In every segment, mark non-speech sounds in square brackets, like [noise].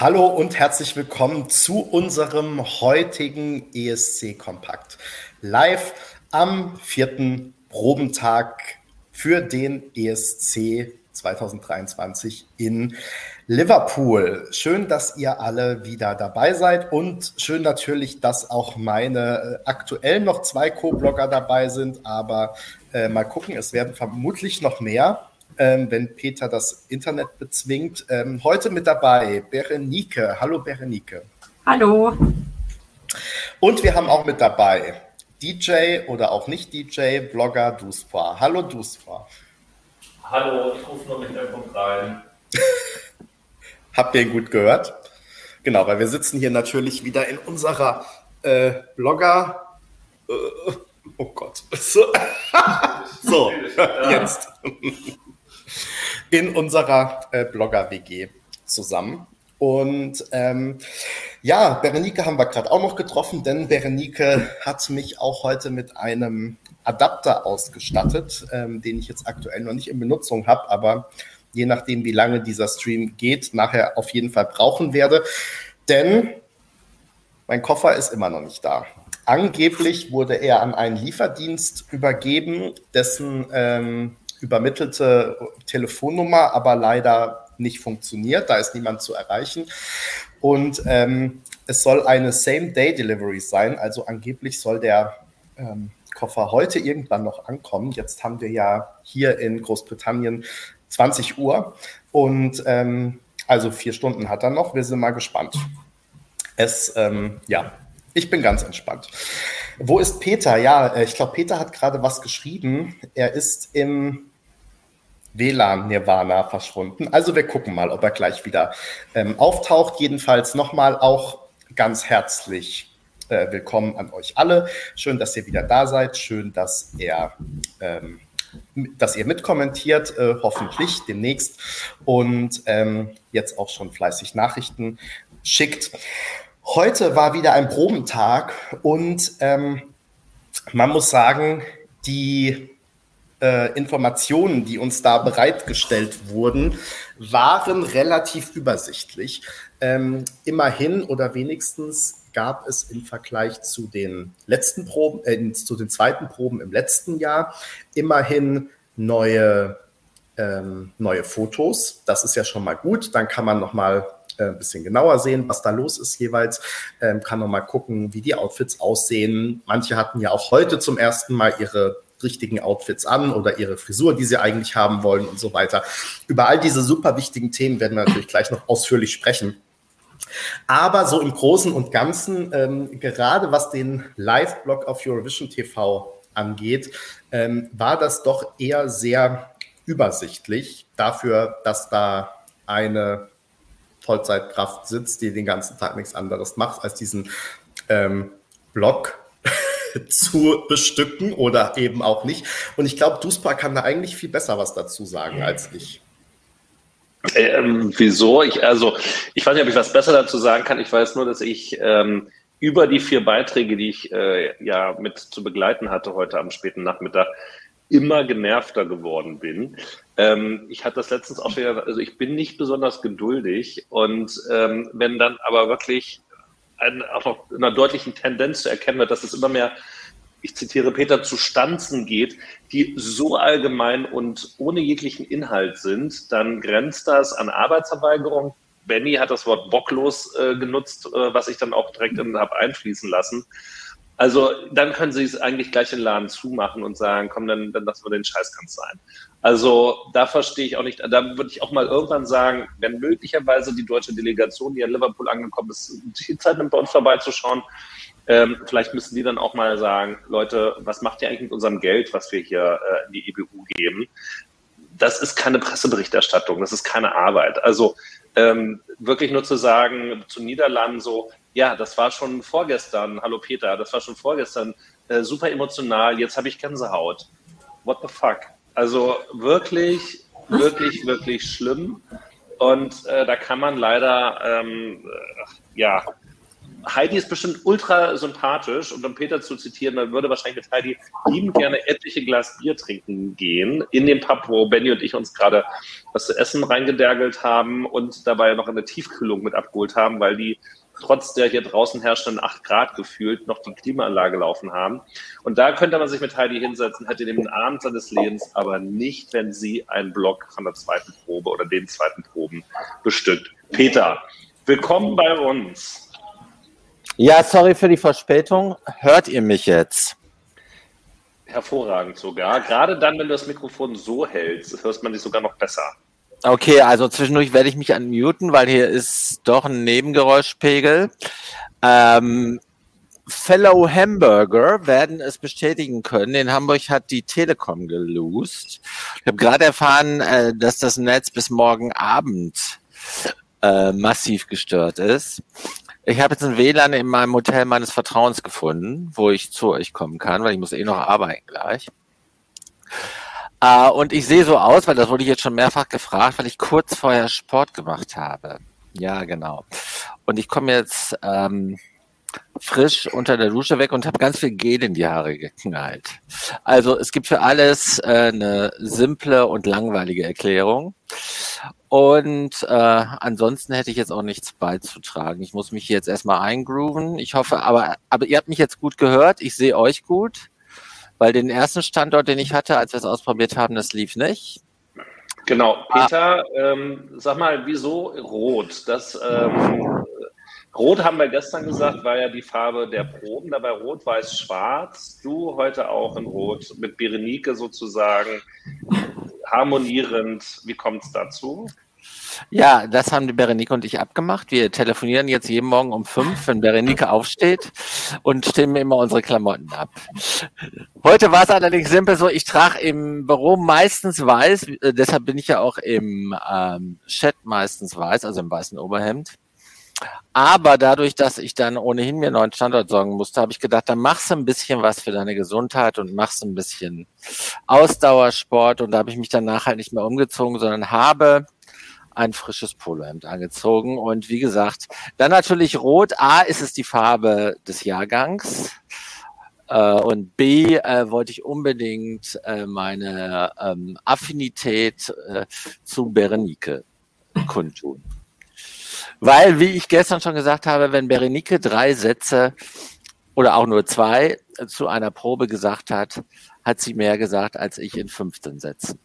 Hallo und herzlich willkommen zu unserem heutigen ESC Kompakt. Live am vierten Probentag für den ESC 2023 in Liverpool. Schön, dass ihr alle wieder dabei seid und schön natürlich, dass auch meine äh, aktuell noch zwei Co-Blogger dabei sind, aber äh, mal gucken, es werden vermutlich noch mehr ähm, wenn Peter das Internet bezwingt. Ähm, heute mit dabei Berenike. Hallo Berenike. Hallo. Und wir haben auch mit dabei DJ oder auch nicht DJ, Blogger Duspa. Hallo Duspa. Hallo, ich rufe nur mit dem Punkt rein. [laughs] Habt ihr ihn gut gehört? Genau, weil wir sitzen hier natürlich wieder in unserer äh, Blogger. Äh, oh Gott. [laughs] So, [laughs] so jetzt in unserer äh, Blogger-WG zusammen. Und ähm, ja, Berenike haben wir gerade auch noch getroffen, denn Berenike hat mich auch heute mit einem Adapter ausgestattet, ähm, den ich jetzt aktuell noch nicht in Benutzung habe, aber je nachdem, wie lange dieser Stream geht, nachher auf jeden Fall brauchen werde. Denn mein Koffer ist immer noch nicht da. Angeblich wurde er an einen Lieferdienst übergeben, dessen ähm, übermittelte Telefonnummer aber leider nicht funktioniert. Da ist niemand zu erreichen. Und ähm, es soll eine Same-Day-Delivery sein. Also angeblich soll der ähm, Koffer heute irgendwann noch ankommen. Jetzt haben wir ja hier in Großbritannien 20 Uhr und ähm, also vier Stunden hat er noch. Wir sind mal gespannt. Es, ähm, ja, ich bin ganz entspannt. Wo ist Peter? Ja, äh, ich glaube, Peter hat gerade was geschrieben. Er ist im WLAN-Nirvana verschwunden. Also wir gucken mal, ob er gleich wieder ähm, auftaucht. Jedenfalls nochmal auch ganz herzlich äh, willkommen an euch alle. Schön, dass ihr wieder da seid. Schön, dass er ähm, dass ihr mitkommentiert, äh, hoffentlich demnächst und ähm, jetzt auch schon fleißig Nachrichten schickt. Heute war wieder ein Probentag und ähm, man muss sagen, die äh, Informationen, die uns da bereitgestellt wurden, waren relativ übersichtlich. Ähm, immerhin oder wenigstens gab es im Vergleich zu den letzten Proben, äh, zu den zweiten Proben im letzten Jahr immerhin neue, ähm, neue Fotos. Das ist ja schon mal gut. Dann kann man noch mal äh, ein bisschen genauer sehen, was da los ist jeweils. Ähm, kann noch mal gucken, wie die Outfits aussehen. Manche hatten ja auch heute zum ersten Mal ihre richtigen Outfits an oder ihre Frisur, die sie eigentlich haben wollen und so weiter. Über all diese super wichtigen Themen werden wir natürlich gleich noch ausführlich sprechen. Aber so im Großen und Ganzen, ähm, gerade was den Live-Blog auf Eurovision TV angeht, ähm, war das doch eher sehr übersichtlich dafür, dass da eine Vollzeitkraft sitzt, die den ganzen Tag nichts anderes macht, als diesen ähm, Blog zu bestücken oder eben auch nicht. Und ich glaube, Duspa kann da eigentlich viel besser was dazu sagen als ich. Ähm, wieso? Ich, also, ich weiß nicht, ob ich was besser dazu sagen kann. Ich weiß nur, dass ich ähm, über die vier Beiträge, die ich äh, ja mit zu begleiten hatte heute am späten Nachmittag, immer genervter geworden bin. Ähm, ich hatte das letztens auch wieder, also ich bin nicht besonders geduldig und ähm, wenn dann aber wirklich ein, auch noch einer deutlichen Tendenz zu erkennen wird, dass es immer mehr, ich zitiere Peter, zu Stanzen geht, die so allgemein und ohne jeglichen Inhalt sind, dann grenzt das an Arbeitsverweigerung. Benny hat das Wort bocklos äh, genutzt, äh, was ich dann auch direkt habe einfließen lassen. Also dann können sie es eigentlich gleich den Laden zumachen und sagen, komm, dann, dann lassen wir den Scheiß ganz sein. Also da verstehe ich auch nicht, da würde ich auch mal irgendwann sagen, wenn möglicherweise die deutsche Delegation, die in Liverpool angekommen ist, die Zeit nimmt, bei uns vorbeizuschauen, ähm, vielleicht müssen die dann auch mal sagen, Leute, was macht ihr eigentlich mit unserem Geld, was wir hier äh, in die EBU geben? Das ist keine Presseberichterstattung, das ist keine Arbeit. Also ähm, wirklich nur zu sagen, zu Niederlanden so, ja, das war schon vorgestern, hallo Peter, das war schon vorgestern, äh, super emotional, jetzt habe ich Gänsehaut. What the fuck? Also wirklich, wirklich, wirklich schlimm. Und äh, da kann man leider, ähm, äh, ja, Heidi ist bestimmt ultra sympathisch und um Peter zu zitieren, man würde wahrscheinlich mit Heidi liebend gerne etliche Glas Bier trinken gehen in dem Pub, wo Benny und ich uns gerade was zu essen reingedergelt haben und dabei noch eine Tiefkühlung mit abgeholt haben, weil die trotz der hier draußen herrschenden 8 Grad gefühlt noch die Klimaanlage laufen haben. Und da könnte man sich mit Heidi hinsetzen, hätte den Abend seines Lebens, aber nicht, wenn sie einen Block von der zweiten Probe oder den zweiten Proben bestückt. Peter, willkommen bei uns. Ja, sorry für die Verspätung. Hört ihr mich jetzt? Hervorragend sogar. Gerade dann, wenn du das Mikrofon so hältst, hörst man dich sogar noch besser. Okay, also zwischendurch werde ich mich unmuten, weil hier ist doch ein Nebengeräuschpegel. Ähm, Fellow Hamburger werden es bestätigen können. In Hamburg hat die Telekom gelost. Ich habe gerade erfahren, äh, dass das Netz bis morgen Abend äh, massiv gestört ist. Ich habe jetzt ein WLAN in meinem Hotel meines Vertrauens gefunden, wo ich zu euch kommen kann, weil ich muss eh noch arbeiten gleich. Äh, und ich sehe so aus, weil das wurde ich jetzt schon mehrfach gefragt, weil ich kurz vorher Sport gemacht habe. Ja, genau. Und ich komme jetzt ähm, frisch unter der Dusche weg und habe ganz viel Gel in die Haare geknallt. Also es gibt für alles äh, eine simple und langweilige Erklärung. Und äh, ansonsten hätte ich jetzt auch nichts beizutragen. Ich muss mich jetzt erstmal eingrooven. Ich hoffe, aber, aber ihr habt mich jetzt gut gehört. Ich sehe euch gut. Weil den ersten Standort, den ich hatte, als wir es ausprobiert haben, das lief nicht. Genau, Peter, ah. ähm, sag mal, wieso rot? Das ähm, Rot haben wir gestern gesagt, war ja die Farbe der Proben, dabei rot, weiß, schwarz. Du heute auch in Rot mit Berenike sozusagen harmonierend. Wie kommt es dazu? Ja, das haben die Berenike und ich abgemacht. Wir telefonieren jetzt jeden Morgen um fünf, wenn Berenike aufsteht und stimmen immer unsere Klamotten ab. Heute war es allerdings simpel so, ich trage im Büro meistens weiß, äh, deshalb bin ich ja auch im ähm, Chat meistens weiß, also im weißen Oberhemd. Aber dadurch, dass ich dann ohnehin mir einen neuen Standort sorgen musste, habe ich gedacht, dann machst du ein bisschen was für deine Gesundheit und machst ein bisschen Ausdauersport. Und da habe ich mich danach halt nicht mehr umgezogen, sondern habe ein frisches Polohemd angezogen. Und wie gesagt, dann natürlich rot. A ist es die Farbe des Jahrgangs. Äh, und B äh, wollte ich unbedingt äh, meine ähm, Affinität äh, zu Berenike kundtun. Weil, wie ich gestern schon gesagt habe, wenn Berenike drei Sätze oder auch nur zwei zu einer Probe gesagt hat, hat sie mehr gesagt als ich in 15 Sätzen.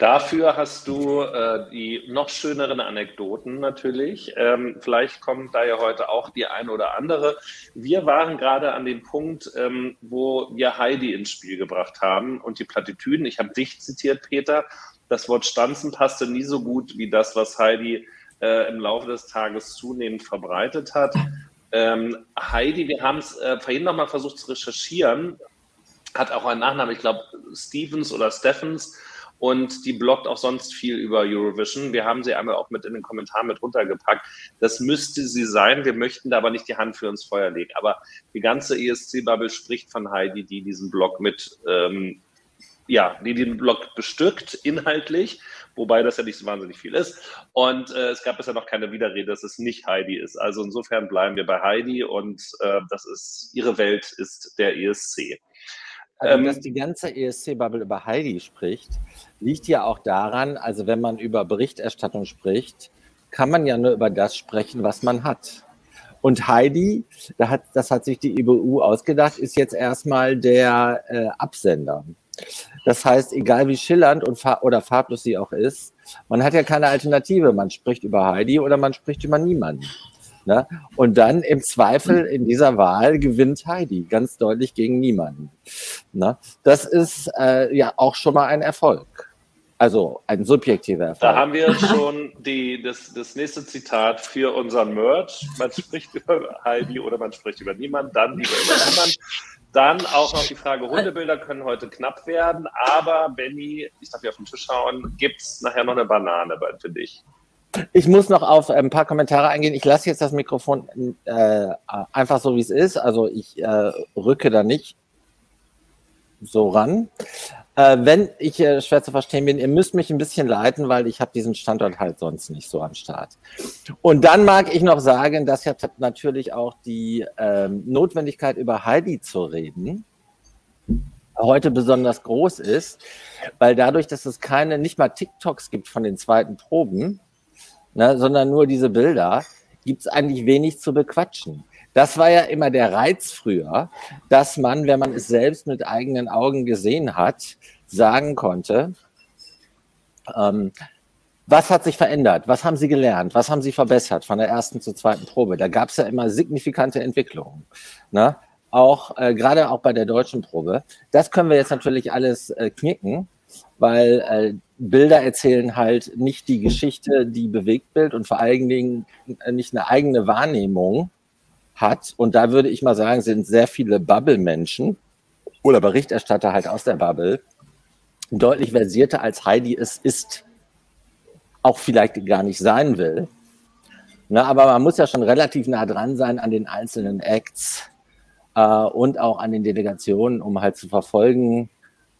Dafür hast du äh, die noch schöneren Anekdoten natürlich. Ähm, vielleicht kommt da ja heute auch die eine oder andere. Wir waren gerade an dem Punkt, ähm, wo wir Heidi ins Spiel gebracht haben und die Plattitüden. Ich habe dich zitiert, Peter. Das Wort Stanzen passte nie so gut wie das, was Heidi äh, im Laufe des Tages zunehmend verbreitet hat. Ähm, Heidi, wir haben es äh, vorhin nochmal versucht zu recherchieren, hat auch einen Nachnamen, ich glaube Stevens oder Steffens und die bloggt auch sonst viel über Eurovision. Wir haben sie einmal auch mit in den Kommentaren mit runtergepackt. Das müsste sie sein. Wir möchten da aber nicht die Hand für ins Feuer legen. Aber die ganze ESC-Bubble spricht von Heidi, die diesen Blog mit, ähm, ja, die den Blog bestückt, inhaltlich, wobei das ja nicht so wahnsinnig viel ist. Und äh, es gab bisher noch keine Widerrede, dass es nicht Heidi ist. Also insofern bleiben wir bei Heidi und äh, das ist, ihre Welt ist der ESC. Also, ähm, dass die ganze ESC-Bubble über Heidi spricht, liegt ja auch daran, also wenn man über Berichterstattung spricht, kann man ja nur über das sprechen, was man hat. Und Heidi, da hat, das hat sich die IBU ausgedacht, ist jetzt erstmal der äh, Absender. Das heißt, egal wie schillernd und fa oder farblos sie auch ist, man hat ja keine Alternative. Man spricht über Heidi oder man spricht über niemanden. Ne? Und dann im Zweifel in dieser Wahl gewinnt Heidi ganz deutlich gegen niemanden. Ne? Das ist äh, ja auch schon mal ein Erfolg. Also ein subjektiver Erfolg. Da haben wir schon die, das, das nächste Zitat für unseren Merch. Man spricht über Heidi oder man spricht über niemanden, dann lieber über niemanden. Dann auch noch die Frage, Hundebilder können heute knapp werden, aber Benny, ich darf hier auf den Tisch schauen, gibt es nachher noch eine Banane für dich? Ich muss noch auf ein paar Kommentare eingehen. Ich lasse jetzt das Mikrofon äh, einfach so, wie es ist. Also ich äh, rücke da nicht so ran. Äh, wenn ich äh, schwer zu verstehen bin, ihr müsst mich ein bisschen leiten, weil ich habe diesen Standort halt sonst nicht so am Start. Und dann mag ich noch sagen, dass ja natürlich auch die ähm, Notwendigkeit über Heidi zu reden heute besonders groß ist, weil dadurch, dass es keine, nicht mal TikToks gibt von den zweiten Proben, ne, sondern nur diese Bilder, gibt es eigentlich wenig zu bequatschen. Das war ja immer der Reiz früher, dass man, wenn man es selbst mit eigenen Augen gesehen hat, sagen konnte, ähm, was hat sich verändert? Was haben Sie gelernt? Was haben Sie verbessert von der ersten zur zweiten Probe? Da gab es ja immer signifikante Entwicklungen. Ne? Auch äh, gerade auch bei der deutschen Probe. Das können wir jetzt natürlich alles äh, knicken, weil äh, Bilder erzählen halt nicht die Geschichte, die Bewegtbild und vor allen Dingen äh, nicht eine eigene Wahrnehmung hat. Und da würde ich mal sagen, sind sehr viele Bubble-Menschen oder Berichterstatter halt aus der Bubble deutlich versierter als Heidi es ist, auch vielleicht gar nicht sein will. Na, aber man muss ja schon relativ nah dran sein an den einzelnen Acts äh, und auch an den Delegationen, um halt zu verfolgen,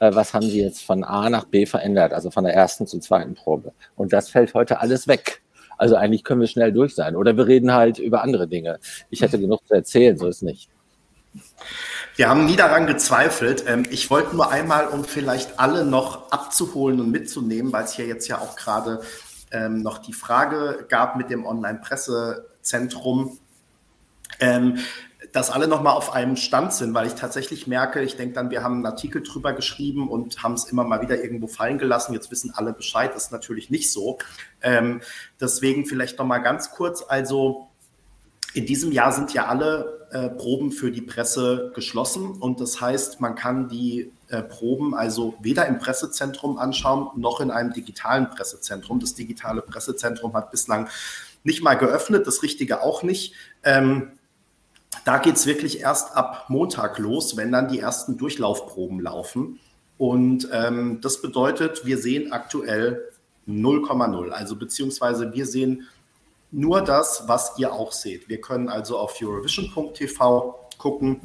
äh, was haben sie jetzt von A nach B verändert, also von der ersten zur zweiten Probe. Und das fällt heute alles weg. Also eigentlich können wir schnell durch sein. Oder wir reden halt über andere Dinge. Ich hätte genug zu erzählen, so ist nicht. Wir haben nie daran gezweifelt. Ähm, ich wollte nur einmal, um vielleicht alle noch abzuholen und mitzunehmen, weil es hier jetzt ja auch gerade ähm, noch die Frage gab mit dem Online-Pressezentrum. Dass alle nochmal auf einem Stand sind, weil ich tatsächlich merke, ich denke dann, wir haben einen Artikel drüber geschrieben und haben es immer mal wieder irgendwo fallen gelassen. Jetzt wissen alle Bescheid, das ist natürlich nicht so. Ähm, deswegen vielleicht nochmal ganz kurz. Also in diesem Jahr sind ja alle äh, Proben für die Presse geschlossen und das heißt, man kann die äh, Proben also weder im Pressezentrum anschauen noch in einem digitalen Pressezentrum. Das digitale Pressezentrum hat bislang nicht mal geöffnet, das Richtige auch nicht. Ähm, da geht es wirklich erst ab Montag los, wenn dann die ersten Durchlaufproben laufen. Und ähm, das bedeutet, wir sehen aktuell 0,0. Also beziehungsweise wir sehen nur das, was ihr auch seht. Wir können also auf Eurovision.tv gucken,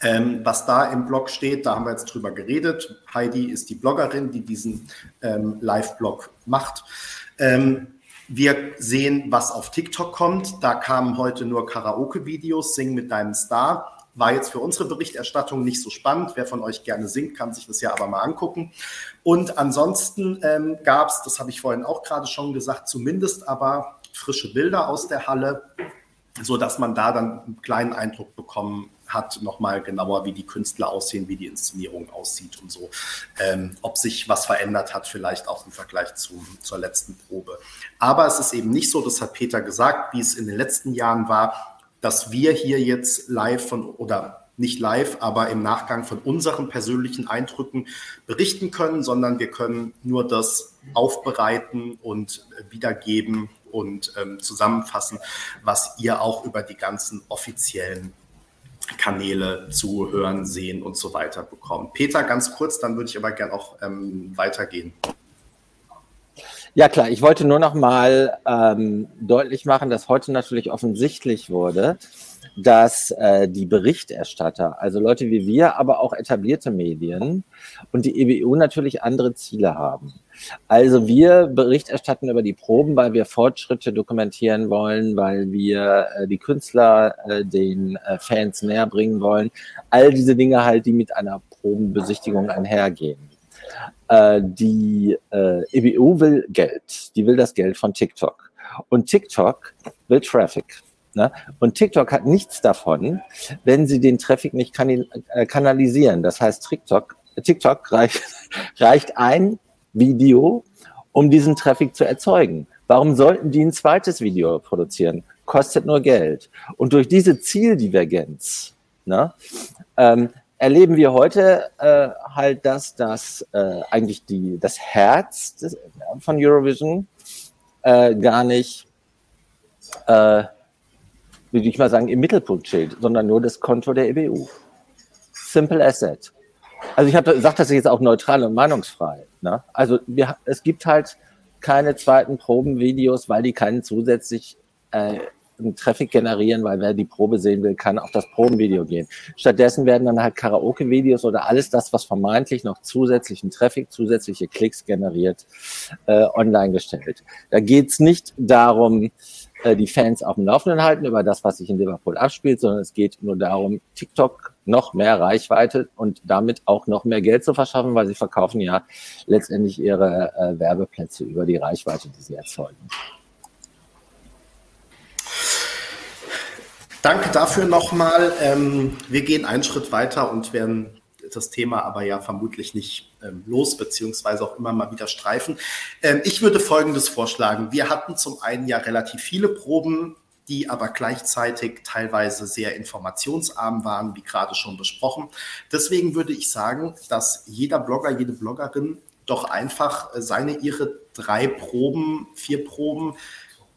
ähm, was da im Blog steht. Da haben wir jetzt drüber geredet. Heidi ist die Bloggerin, die diesen ähm, Live-Blog macht. Ähm, wir sehen, was auf TikTok kommt. Da kamen heute nur Karaoke-Videos, Sing mit deinem Star. War jetzt für unsere Berichterstattung nicht so spannend. Wer von euch gerne singt, kann sich das ja aber mal angucken. Und ansonsten ähm, gab es, das habe ich vorhin auch gerade schon gesagt, zumindest aber frische Bilder aus der Halle, so dass man da dann einen kleinen Eindruck bekommen hat, nochmal genauer, wie die Künstler aussehen, wie die Inszenierung aussieht und so. Ähm, ob sich was verändert hat, vielleicht auch im Vergleich zu, zur letzten Probe. Aber es ist eben nicht so, das hat Peter gesagt, wie es in den letzten Jahren war, dass wir hier jetzt live von oder nicht live, aber im Nachgang von unseren persönlichen Eindrücken berichten können, sondern wir können nur das aufbereiten und wiedergeben und ähm, zusammenfassen, was ihr auch über die ganzen offiziellen Kanäle zu hören, sehen und so weiter bekommen. Peter, ganz kurz, dann würde ich aber gerne auch ähm, weitergehen. Ja klar, ich wollte nur noch mal ähm, deutlich machen, dass heute natürlich offensichtlich wurde, dass äh, die Berichterstatter, also Leute wie wir, aber auch etablierte Medien und die EBU natürlich andere Ziele haben. Also wir Bericht erstatten über die Proben, weil wir Fortschritte dokumentieren wollen, weil wir äh, die Künstler äh, den äh, Fans näher bringen wollen. All diese Dinge halt, die mit einer Probenbesichtigung einhergehen. Äh, die äh, EBU will Geld. Die will das Geld von TikTok. Und TikTok will Traffic. Ne? Und TikTok hat nichts davon, wenn sie den Traffic nicht äh, kanalisieren. Das heißt, TikTok, TikTok reicht, [laughs] reicht ein Video, um diesen Traffic zu erzeugen. Warum sollten die ein zweites Video produzieren? Kostet nur Geld. Und durch diese Zieldivergenz ne, ähm, erleben wir heute äh, halt, dass das äh, eigentlich die, das Herz des, von Eurovision äh, gar nicht, äh, würde ich mal sagen, im Mittelpunkt steht, sondern nur das Konto der EBU. Simple Asset. Also ich habe sage das jetzt auch neutral und meinungsfrei. Ne? Also wir, es gibt halt keine zweiten Probenvideos, weil die keinen zusätzlich äh, Traffic generieren, weil wer die Probe sehen will, kann auf das Probenvideo gehen. Stattdessen werden dann halt Karaoke-Videos oder alles das, was vermeintlich noch zusätzlichen Traffic, zusätzliche Klicks generiert, äh, online gestellt. Da geht's nicht darum, äh, die Fans auf dem Laufenden halten über das, was sich in Liverpool abspielt, sondern es geht nur darum, TikTok noch mehr Reichweite und damit auch noch mehr Geld zu verschaffen, weil sie verkaufen ja letztendlich ihre äh, Werbeplätze über die Reichweite, die sie erzeugen. Danke dafür nochmal. Ähm, wir gehen einen Schritt weiter und werden das Thema aber ja vermutlich nicht ähm, los, beziehungsweise auch immer mal wieder streifen. Ähm, ich würde Folgendes vorschlagen. Wir hatten zum einen ja relativ viele Proben, die aber gleichzeitig teilweise sehr informationsarm waren, wie gerade schon besprochen. Deswegen würde ich sagen, dass jeder Blogger, jede Bloggerin doch einfach seine, ihre drei Proben, vier Proben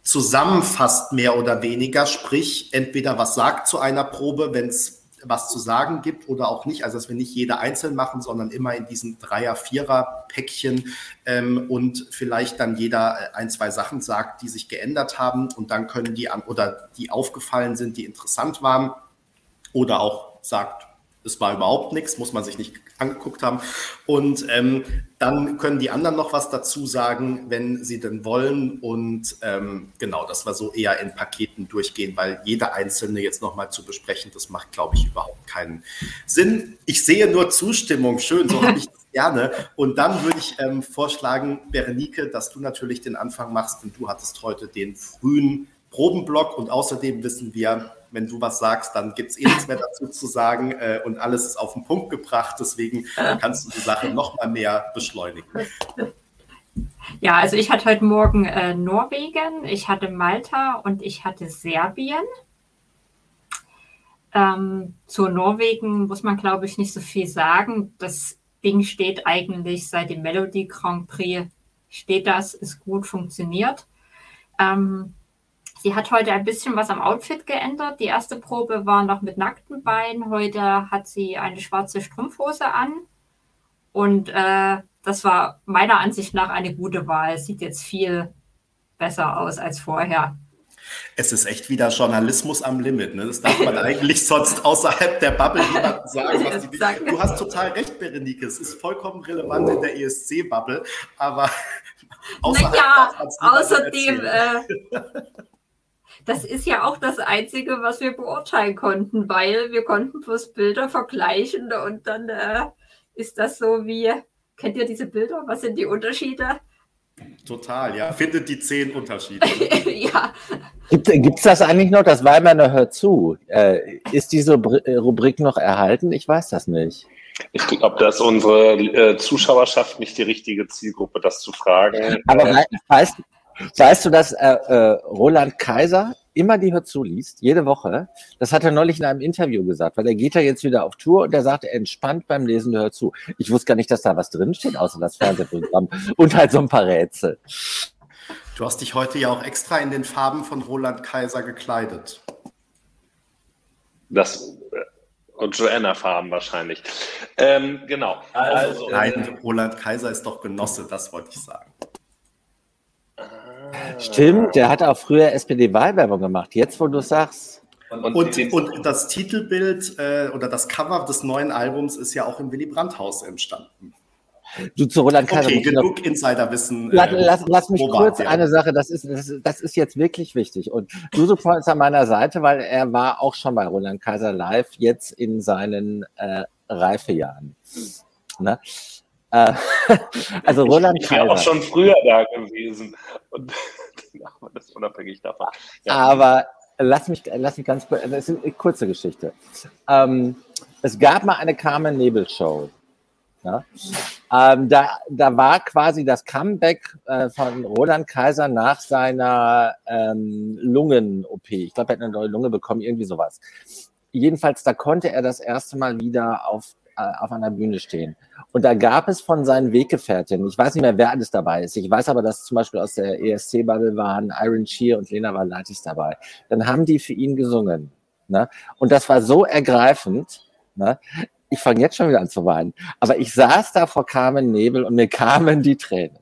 zusammenfasst, mehr oder weniger. Sprich, entweder was sagt zu einer Probe, wenn es was zu sagen gibt oder auch nicht. Also dass wir nicht jeder einzeln machen, sondern immer in diesen Dreier-, Vierer-Päckchen ähm, und vielleicht dann jeder äh, ein, zwei Sachen sagt, die sich geändert haben und dann können die an oder die aufgefallen sind, die interessant waren oder auch sagt, es war überhaupt nichts, muss man sich nicht angeguckt haben. Und ähm, dann können die anderen noch was dazu sagen, wenn sie denn wollen. Und ähm, genau, das war so eher in Paketen durchgehen, weil jeder einzelne jetzt nochmal zu besprechen, das macht, glaube ich, überhaupt keinen Sinn. Ich sehe nur Zustimmung. Schön, so habe ich das gerne. Und dann würde ich ähm, vorschlagen, Berenike, dass du natürlich den Anfang machst, denn du hattest heute den frühen Probenblock und außerdem wissen wir, wenn du was sagst, dann gibt es eh nichts mehr dazu zu sagen äh, und alles ist auf den Punkt gebracht. Deswegen kannst du die Sache noch mal mehr beschleunigen. Ja, also ich hatte heute Morgen äh, Norwegen, ich hatte Malta und ich hatte Serbien. Ähm, zu Norwegen muss man, glaube ich, nicht so viel sagen. Das Ding steht eigentlich seit dem Melody Grand Prix, steht das, ist gut, funktioniert. Ähm, Sie hat heute ein bisschen was am Outfit geändert. Die erste Probe war noch mit nackten Beinen. Heute hat sie eine schwarze Strumpfhose an. Und äh, das war meiner Ansicht nach eine gute Wahl. Sieht jetzt viel besser aus als vorher. Es ist echt wieder Journalismus am Limit. Ne? Das darf man [laughs] eigentlich sonst außerhalb der Bubble niemandem [laughs] sagen. Was die, du hast total recht, Berenike. Es ist vollkommen relevant in der ESC-Bubble. Aber außerhalb naja, außerdem, äh, das ist ja auch das Einzige, was wir beurteilen konnten, weil wir konnten bloß Bilder vergleichen und dann äh, ist das so wie, kennt ihr diese Bilder? Was sind die Unterschiede? Total, ja. Findet die zehn Unterschiede. [laughs] ja. Gibt es das eigentlich noch? Das Weimaner hört zu. Äh, ist diese äh, Rubrik noch erhalten? Ich weiß das nicht. Ich glaube, dass unsere äh, Zuschauerschaft nicht die richtige Zielgruppe, das zu fragen. Aber weißt, Weißt du, dass äh, äh, Roland Kaiser immer die Hör zu liest, jede Woche? Das hat er neulich in einem Interview gesagt, weil er geht ja jetzt wieder auf Tour und er sagt, er entspannt beim Lesen Hör zu. Ich wusste gar nicht, dass da was drinsteht, außer das Fernsehprogramm [laughs] und halt so ein paar Rätsel. Du hast dich heute ja auch extra in den Farben von Roland Kaiser gekleidet. Das äh, und Joanna-Farben wahrscheinlich. Ähm, genau. Also, Nein, Roland Kaiser ist doch Genosse, das wollte ich sagen. Stimmt, der hat auch früher SPD-Wahlwerbung gemacht. Jetzt, wo du sagst. Und, und, und das Titelbild äh, oder das Cover des neuen Albums ist ja auch im Willy Brandt-Haus entstanden. Du zu Roland Kaiser. Okay, genug Insiderwissen. Lass, äh, lass, lass mich kurz ja. eine Sache, das ist, das, das, ist jetzt wirklich wichtig. Und Yusuf ist an meiner Seite, weil er war auch schon bei Roland Kaiser live, jetzt in seinen äh, Reifejahren. Ne? Äh, [laughs] also Roland ich, ich wäre auch schon früher da gewesen. Und [laughs] das ist unabhängig davon. Ja. Aber lass mich, lass mich ganz kurz, das ist eine kurze Geschichte. Ähm, es gab mal eine Carmen Nebel Show. Ja? Ähm, da, da war quasi das Comeback äh, von Roland Kaiser nach seiner ähm, Lungen-OP. Ich glaube, er hat eine neue Lunge bekommen, irgendwie sowas. Jedenfalls, da konnte er das erste Mal wieder auf auf einer Bühne stehen. Und da gab es von seinen Weggefährtinnen, ich weiß nicht mehr, wer alles dabei ist. Ich weiß aber, dass zum Beispiel aus der ESC-Bubble waren Iron Shear und Lena Valatis dabei. Dann haben die für ihn gesungen. Ne? Und das war so ergreifend. Ne? Ich fange jetzt schon wieder an zu weinen. Aber ich saß da vor Carmen Nebel und mir kamen die Tränen.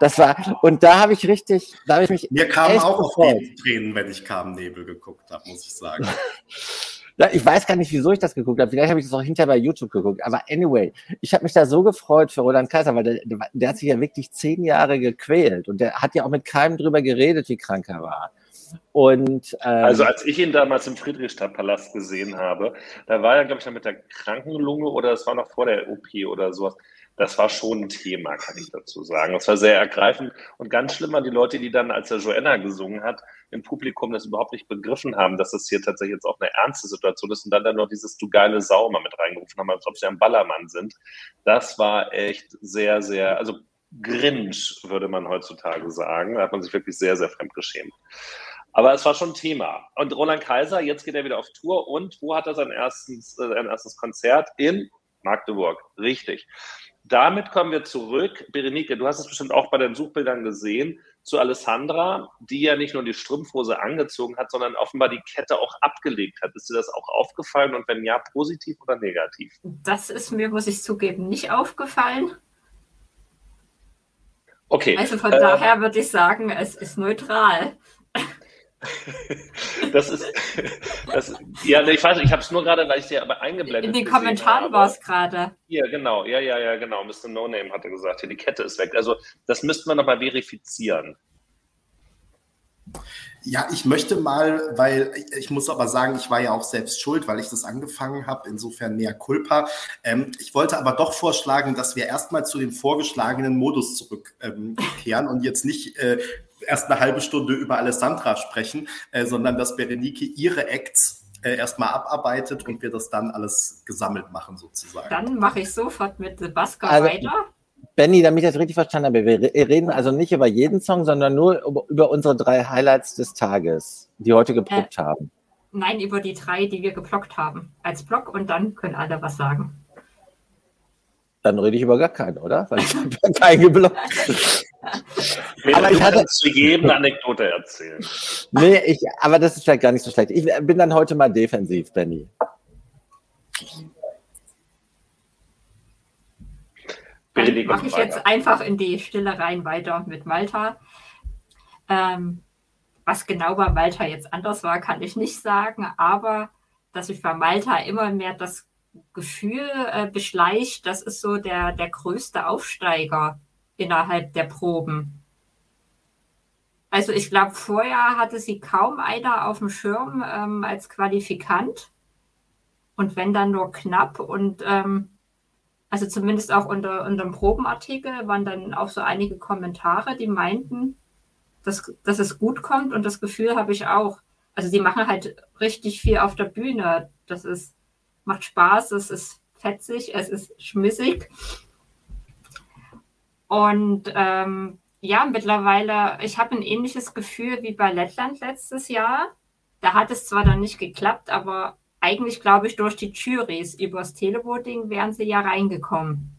Das war, und da habe ich richtig, da habe ich mich. Mir kamen auch auf die Tränen, wenn ich Nebel geguckt habe, muss ich sagen. [laughs] Ich weiß gar nicht, wieso ich das geguckt habe. Vielleicht habe ich das auch hinterher bei YouTube geguckt. Aber anyway, ich habe mich da so gefreut für Roland Kaiser, weil der, der hat sich ja wirklich zehn Jahre gequält und der hat ja auch mit keinem drüber geredet, wie krank er war. Und, ähm, also als ich ihn damals im Friedrichstadtpalast gesehen habe, da war er, glaube ich, mit der Krankenlunge oder es war noch vor der OP oder sowas das war schon ein Thema, kann ich dazu sagen. Das war sehr ergreifend und ganz schlimm waren die Leute, die dann, als er Joanna gesungen hat, im Publikum das überhaupt nicht begriffen haben, dass das hier tatsächlich jetzt auch eine ernste Situation ist und dann dann noch dieses du geile Sau mal mit reingerufen haben, als ob sie ein Ballermann sind. Das war echt sehr, sehr, also Grinch, würde man heutzutage sagen. Da hat man sich wirklich sehr, sehr fremdgeschämt. Aber es war schon ein Thema. Und Roland Kaiser, jetzt geht er wieder auf Tour. Und wo hat er sein erstes, äh, sein erstes Konzert? In Magdeburg. Richtig. Damit kommen wir zurück. Berenike, du hast es bestimmt auch bei den Suchbildern gesehen, zu Alessandra, die ja nicht nur die Strumpfhose angezogen hat, sondern offenbar die Kette auch abgelegt hat. Ist dir das auch aufgefallen und wenn ja, positiv oder negativ? Das ist mir, muss ich zugeben, nicht aufgefallen. Okay. Also von äh, daher würde ich sagen, es ist neutral. [laughs] Das ist, das, ja, ich weiß, ich habe es nur gerade, weil ich dir aber eingeblendet In den Kommentaren war es gerade. Hier, genau, ja, ja, ja, genau. Mr. No Name hatte gesagt, hier die Kette ist weg. Also das müssten wir nochmal verifizieren. Ja, ich möchte mal, weil ich muss aber sagen, ich war ja auch selbst schuld, weil ich das angefangen habe. Insofern mehr Culpa. Ähm, ich wollte aber doch vorschlagen, dass wir erstmal zu dem vorgeschlagenen Modus zurückkehren ähm, und jetzt nicht äh, erst eine halbe Stunde über Alessandra sprechen, äh, sondern dass Berenike ihre Acts äh, erstmal abarbeitet und wir das dann alles gesammelt machen sozusagen. Dann mache ich sofort mit Sebastian also, weiter. Benny, damit ich das richtig verstanden habe, wir reden also nicht über jeden Song, sondern nur über unsere drei Highlights des Tages, die heute geblockt äh, haben. Nein, über die drei, die wir geblockt haben als Block und dann können alle was sagen. Dann rede ich über gar keinen, oder? Weil ich habe ja keinen geblockt. [laughs] aber ich hatte zu jedem eine Anekdote erzählen. Nee, ich, aber das ist vielleicht gar nicht so schlecht. Ich bin dann heute mal defensiv, Benny. Dann mache ich jetzt einfach in die Stille rein weiter mit Malta. Ähm, was genau bei Malta jetzt anders war, kann ich nicht sagen, aber dass ich bei Malta immer mehr das Gefühl äh, beschleicht, das ist so der, der größte Aufsteiger innerhalb der Proben. Also ich glaube, vorher hatte sie kaum einer auf dem Schirm ähm, als Qualifikant. Und wenn dann nur knapp und ähm, also zumindest auch unter, unter dem Probenartikel waren dann auch so einige Kommentare, die meinten, dass, dass es gut kommt und das Gefühl habe ich auch. Also sie machen halt richtig viel auf der Bühne. Das ist macht Spaß, es ist fetzig, es ist schmissig. Und ähm, ja, mittlerweile, ich habe ein ähnliches Gefühl wie bei Lettland letztes Jahr. Da hat es zwar dann nicht geklappt, aber eigentlich glaube ich, durch die Juries übers Televoting wären sie ja reingekommen.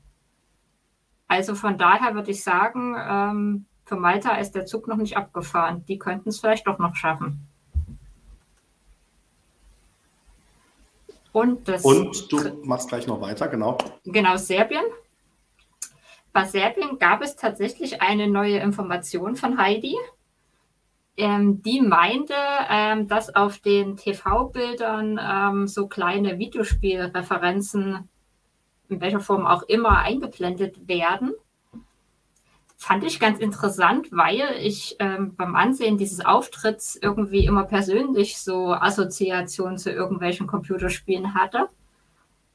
Also von daher würde ich sagen, ähm, für Malta ist der Zug noch nicht abgefahren. Die könnten es vielleicht doch noch schaffen. Und, das und du machst gleich noch weiter, genau. Genau, Serbien. Bei Serbien gab es tatsächlich eine neue Information von Heidi. Ähm, die meinte, ähm, dass auf den TV-Bildern ähm, so kleine Videospielreferenzen, in welcher Form auch immer, eingeblendet werden fand ich ganz interessant, weil ich ähm, beim Ansehen dieses Auftritts irgendwie immer persönlich so Assoziationen zu irgendwelchen Computerspielen hatte.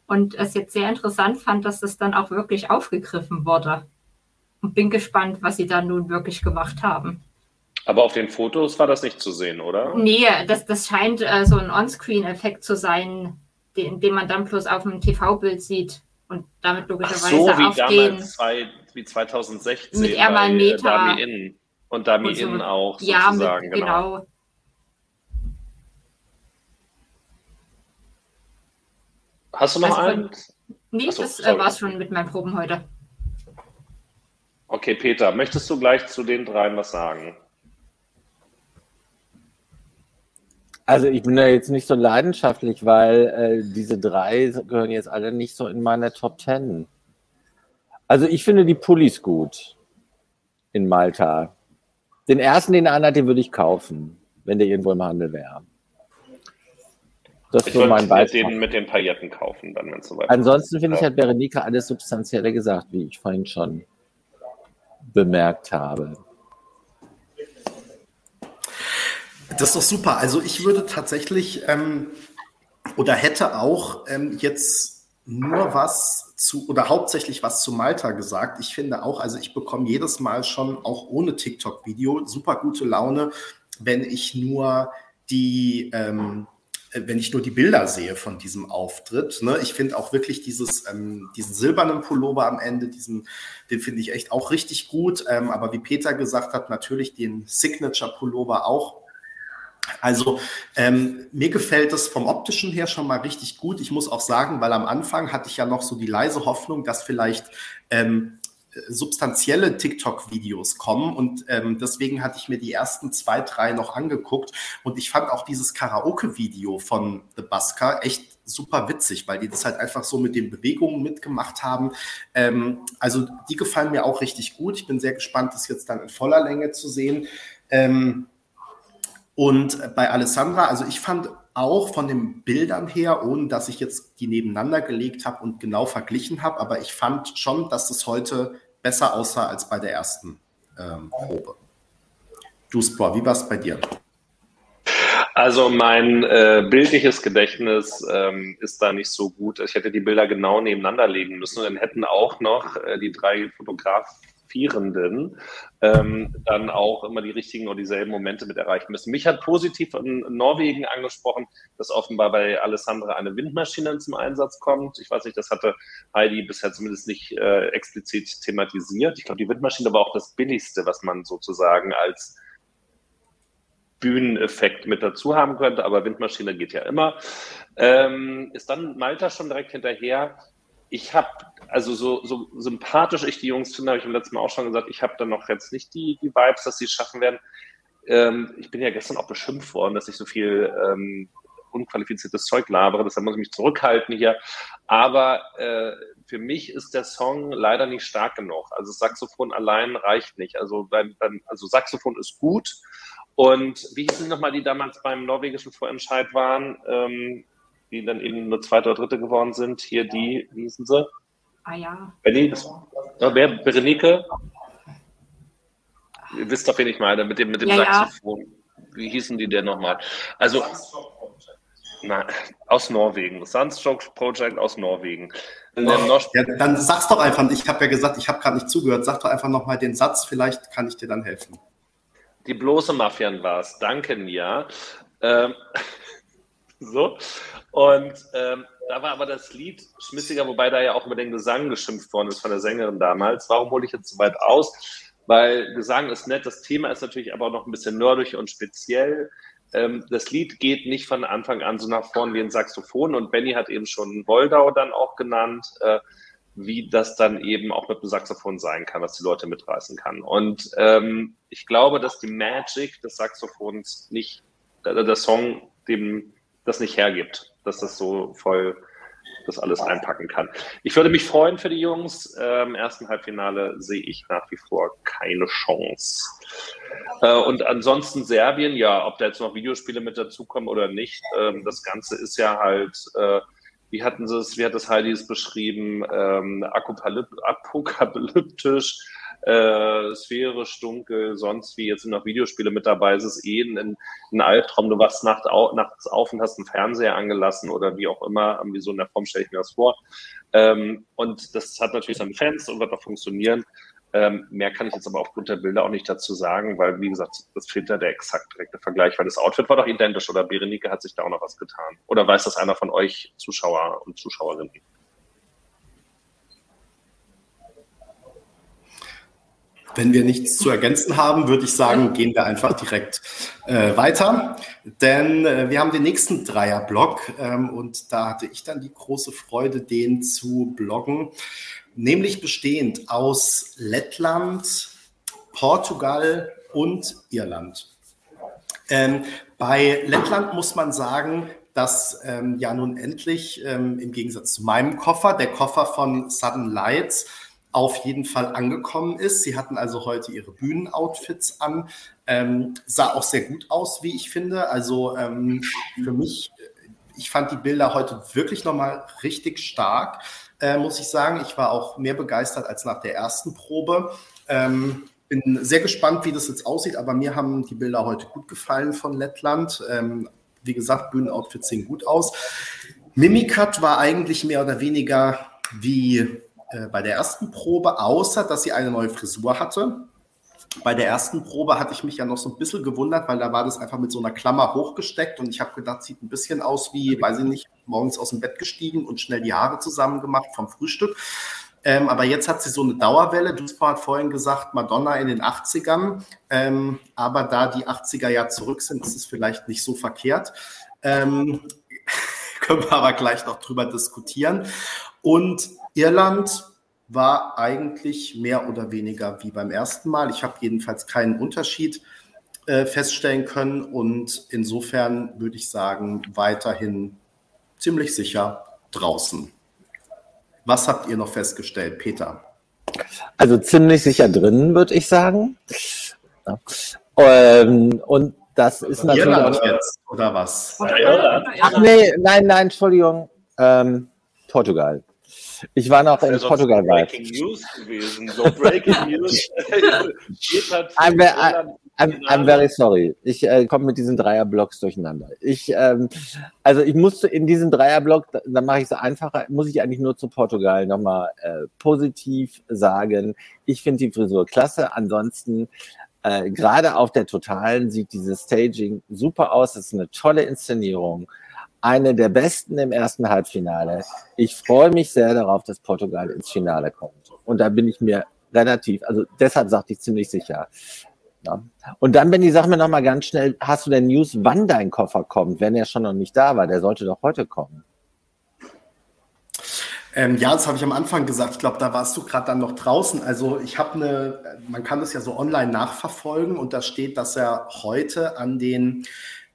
Und es jetzt sehr interessant fand, dass das dann auch wirklich aufgegriffen wurde. Und bin gespannt, was sie da nun wirklich gemacht haben. Aber auf den Fotos war das nicht zu sehen, oder? Nee, das, das scheint äh, so ein On-Screen-Effekt zu sein, den, den man dann bloß auf dem TV-Bild sieht und damit logischerweise Ach so, wie auf damals den, zwei, wie 2016 mit bei äh, Dami In und Dami und so, In auch sozusagen. Ja, mit, genau. genau. Hast du noch also einen? Nee, Achso, das äh, war es schon mit meinen Proben heute. Okay, Peter, möchtest du gleich zu den dreien was sagen? Also ich bin da jetzt nicht so leidenschaftlich, weil äh, diese drei gehören jetzt alle nicht so in meine Top Ten. Also ich finde die Pullis gut. in Malta. Den ersten, den er anhat, den würde ich kaufen, wenn der irgendwo im Handel wäre. Das ich würde mein den mit den Pailletten kaufen, dann, wenn es soweit Ansonsten finde ich, hat Berenika alles Substanzielle gesagt, wie ich vorhin schon bemerkt habe. Das ist doch super. Also ich würde tatsächlich ähm, oder hätte auch ähm, jetzt nur was zu oder hauptsächlich was zu Malta gesagt. Ich finde auch, also ich bekomme jedes Mal schon auch ohne TikTok-Video super gute Laune, wenn ich nur die ähm, äh, wenn ich nur die Bilder sehe von diesem Auftritt. Ne? Ich finde auch wirklich dieses, ähm, diesen silbernen Pullover am Ende, diesen, den finde ich echt auch richtig gut. Ähm, aber wie Peter gesagt hat, natürlich den Signature-Pullover auch. Also ähm, mir gefällt es vom optischen her schon mal richtig gut. Ich muss auch sagen, weil am Anfang hatte ich ja noch so die leise Hoffnung, dass vielleicht ähm, substanzielle TikTok-Videos kommen und ähm, deswegen hatte ich mir die ersten zwei, drei noch angeguckt und ich fand auch dieses Karaoke-Video von The Busker echt super witzig, weil die das halt einfach so mit den Bewegungen mitgemacht haben. Ähm, also die gefallen mir auch richtig gut. Ich bin sehr gespannt, das jetzt dann in voller Länge zu sehen. Ähm, und bei Alessandra, also ich fand auch von den Bildern her, ohne dass ich jetzt die nebeneinander gelegt habe und genau verglichen habe, aber ich fand schon, dass es heute besser aussah als bei der ersten ähm, Probe. Du, Spor, wie war es bei dir? Also mein äh, bildliches Gedächtnis ähm, ist da nicht so gut. Ich hätte die Bilder genau nebeneinander legen müssen und dann hätten auch noch äh, die drei Fotografen Vierenden ähm, dann auch immer die richtigen oder dieselben Momente mit erreichen müssen. Mich hat positiv in Norwegen angesprochen, dass offenbar bei Alessandra eine Windmaschine zum Einsatz kommt. Ich weiß nicht, das hatte Heidi bisher zumindest nicht äh, explizit thematisiert. Ich glaube, die Windmaschine war auch das Billigste, was man sozusagen als Bühneneffekt mit dazu haben könnte, aber Windmaschine geht ja immer. Ähm, ist dann Malta schon direkt hinterher? Ich habe, also so, so sympathisch ich die Jungs finde, habe ich im letzten Mal auch schon gesagt, ich habe dann noch jetzt nicht die, die Vibes, dass sie es schaffen werden. Ähm, ich bin ja gestern auch beschimpft worden, dass ich so viel ähm, unqualifiziertes Zeug labere, deshalb muss ich mich zurückhalten hier. Aber äh, für mich ist der Song leider nicht stark genug. Also Saxophon allein reicht nicht. Also, beim, beim, also Saxophon ist gut. Und wie hießen nochmal, die damals beim norwegischen Vorentscheid waren? Ähm, die dann eben nur zweite oder dritte geworden sind. Hier die, wie hießen sie? Ah ja. Benny, das, ja, wer, Berenike? Ihr wisst doch, wen ich meine, mit dem, mit dem ja, Saxophon. Ja. Wie hießen die denn nochmal? Also, na, aus Norwegen. Das Sunstroke Project aus Norwegen. Oh. Ja, dann sag's doch einfach, ich habe ja gesagt, ich habe gerade nicht zugehört. Sag doch einfach nochmal den Satz, vielleicht kann ich dir dann helfen. Die bloße Mafian war es. Danke, Nia. Ähm, so. Und ähm, da war aber das Lied schmissiger, wobei da ja auch über den Gesang geschimpft worden ist von der Sängerin damals. Warum hole ich jetzt so weit aus? Weil Gesang ist nett, das Thema ist natürlich aber auch noch ein bisschen nerdig und speziell. Ähm, das Lied geht nicht von Anfang an so nach vorn wie ein Saxophon und Benny hat eben schon Woldau dann auch genannt, äh, wie das dann eben auch mit dem Saxophon sein kann, was die Leute mitreißen kann. Und ähm, ich glaube, dass die Magic des Saxophons nicht, äh, der Song dem das nicht hergibt dass das so voll das alles einpacken kann. Ich würde mich freuen für die Jungs. Ähm, Im ersten Halbfinale sehe ich nach wie vor keine Chance. Äh, und ansonsten Serbien, ja, ob da jetzt noch Videospiele mit dazukommen oder nicht, ähm, das Ganze ist ja halt, äh, wie hatten sie es, wie hat das Heidi es beschrieben, ähm, apokalyptisch äh, sphärisch, dunkel, sonst wie jetzt sind noch Videospiele mit dabei. Es ist eh ein, ein Albtraum. Du wachst nacht au, nachts auf und hast einen Fernseher angelassen oder wie auch immer. Wie so in der Form stelle ich mir das vor. Ähm, und das hat natürlich seine Fans und wird auch funktionieren. Ähm, mehr kann ich jetzt aber aufgrund der Bilder auch nicht dazu sagen, weil, wie gesagt, das fehlt da der exakt direkte Vergleich, weil das Outfit war doch identisch oder Berenike hat sich da auch noch was getan. Oder weiß das einer von euch Zuschauer und Zuschauerinnen? Wenn wir nichts zu ergänzen haben, würde ich sagen, gehen wir einfach direkt äh, weiter. Denn äh, wir haben den nächsten Dreierblock ähm, und da hatte ich dann die große Freude, den zu bloggen, nämlich bestehend aus Lettland, Portugal und Irland. Ähm, bei Lettland muss man sagen, dass ähm, ja nun endlich ähm, im Gegensatz zu meinem Koffer, der Koffer von Sudden Lights, auf jeden Fall angekommen ist. Sie hatten also heute ihre Bühnenoutfits an. Ähm, sah auch sehr gut aus, wie ich finde. Also ähm, für mich, ich fand die Bilder heute wirklich nochmal richtig stark, äh, muss ich sagen. Ich war auch mehr begeistert als nach der ersten Probe. Ähm, bin sehr gespannt, wie das jetzt aussieht, aber mir haben die Bilder heute gut gefallen von Lettland. Ähm, wie gesagt, Bühnenoutfits sehen gut aus. Mimikat war eigentlich mehr oder weniger wie äh, bei der ersten Probe, außer dass sie eine neue Frisur hatte. Bei der ersten Probe hatte ich mich ja noch so ein bisschen gewundert, weil da war das einfach mit so einer Klammer hochgesteckt und ich habe gedacht, sieht ein bisschen aus wie, weiß ich nicht, morgens aus dem Bett gestiegen und schnell die Haare zusammen gemacht vom Frühstück. Ähm, aber jetzt hat sie so eine Dauerwelle. Duspor hat vorhin gesagt, Madonna in den 80ern. Ähm, aber da die 80er ja zurück sind, ist es vielleicht nicht so verkehrt. Ähm, [laughs] können wir aber gleich noch drüber diskutieren. Und Irland war eigentlich mehr oder weniger wie beim ersten Mal. Ich habe jedenfalls keinen Unterschied äh, feststellen können und insofern würde ich sagen, weiterhin ziemlich sicher draußen. Was habt ihr noch festgestellt, Peter? Also ziemlich sicher drin, würde ich sagen. Ja. Ähm, und das ist natürlich. Irland jetzt, oder was? Ach nee, nein, nein, Entschuldigung. Ähm, Portugal. Ich war noch in Portugal. Breaking News gewesen. So Breaking [laughs] News. I'm, I'm, I'm, very sorry. Ich äh, komme mit diesen Dreierblocks durcheinander. Ich, ähm, also ich musste in diesem Dreierblock, dann mache ich es einfacher, muss ich eigentlich nur zu Portugal nochmal äh, positiv sagen. Ich finde die Frisur klasse. Ansonsten äh, gerade auf der Totalen sieht dieses Staging super aus. Es ist eine tolle Inszenierung eine der besten im ersten Halbfinale. Ich freue mich sehr darauf, dass Portugal ins Finale kommt. Und da bin ich mir relativ, also deshalb sagte ich ziemlich sicher. Ja. Und dann, Benny, sag mir noch mal ganz schnell, hast du denn News, wann dein Koffer kommt, wenn er schon noch nicht da war? Der sollte doch heute kommen. Ähm, ja, das habe ich am Anfang gesagt. Ich glaube, da warst du gerade dann noch draußen. Also ich habe eine, man kann das ja so online nachverfolgen und da steht, dass er heute an den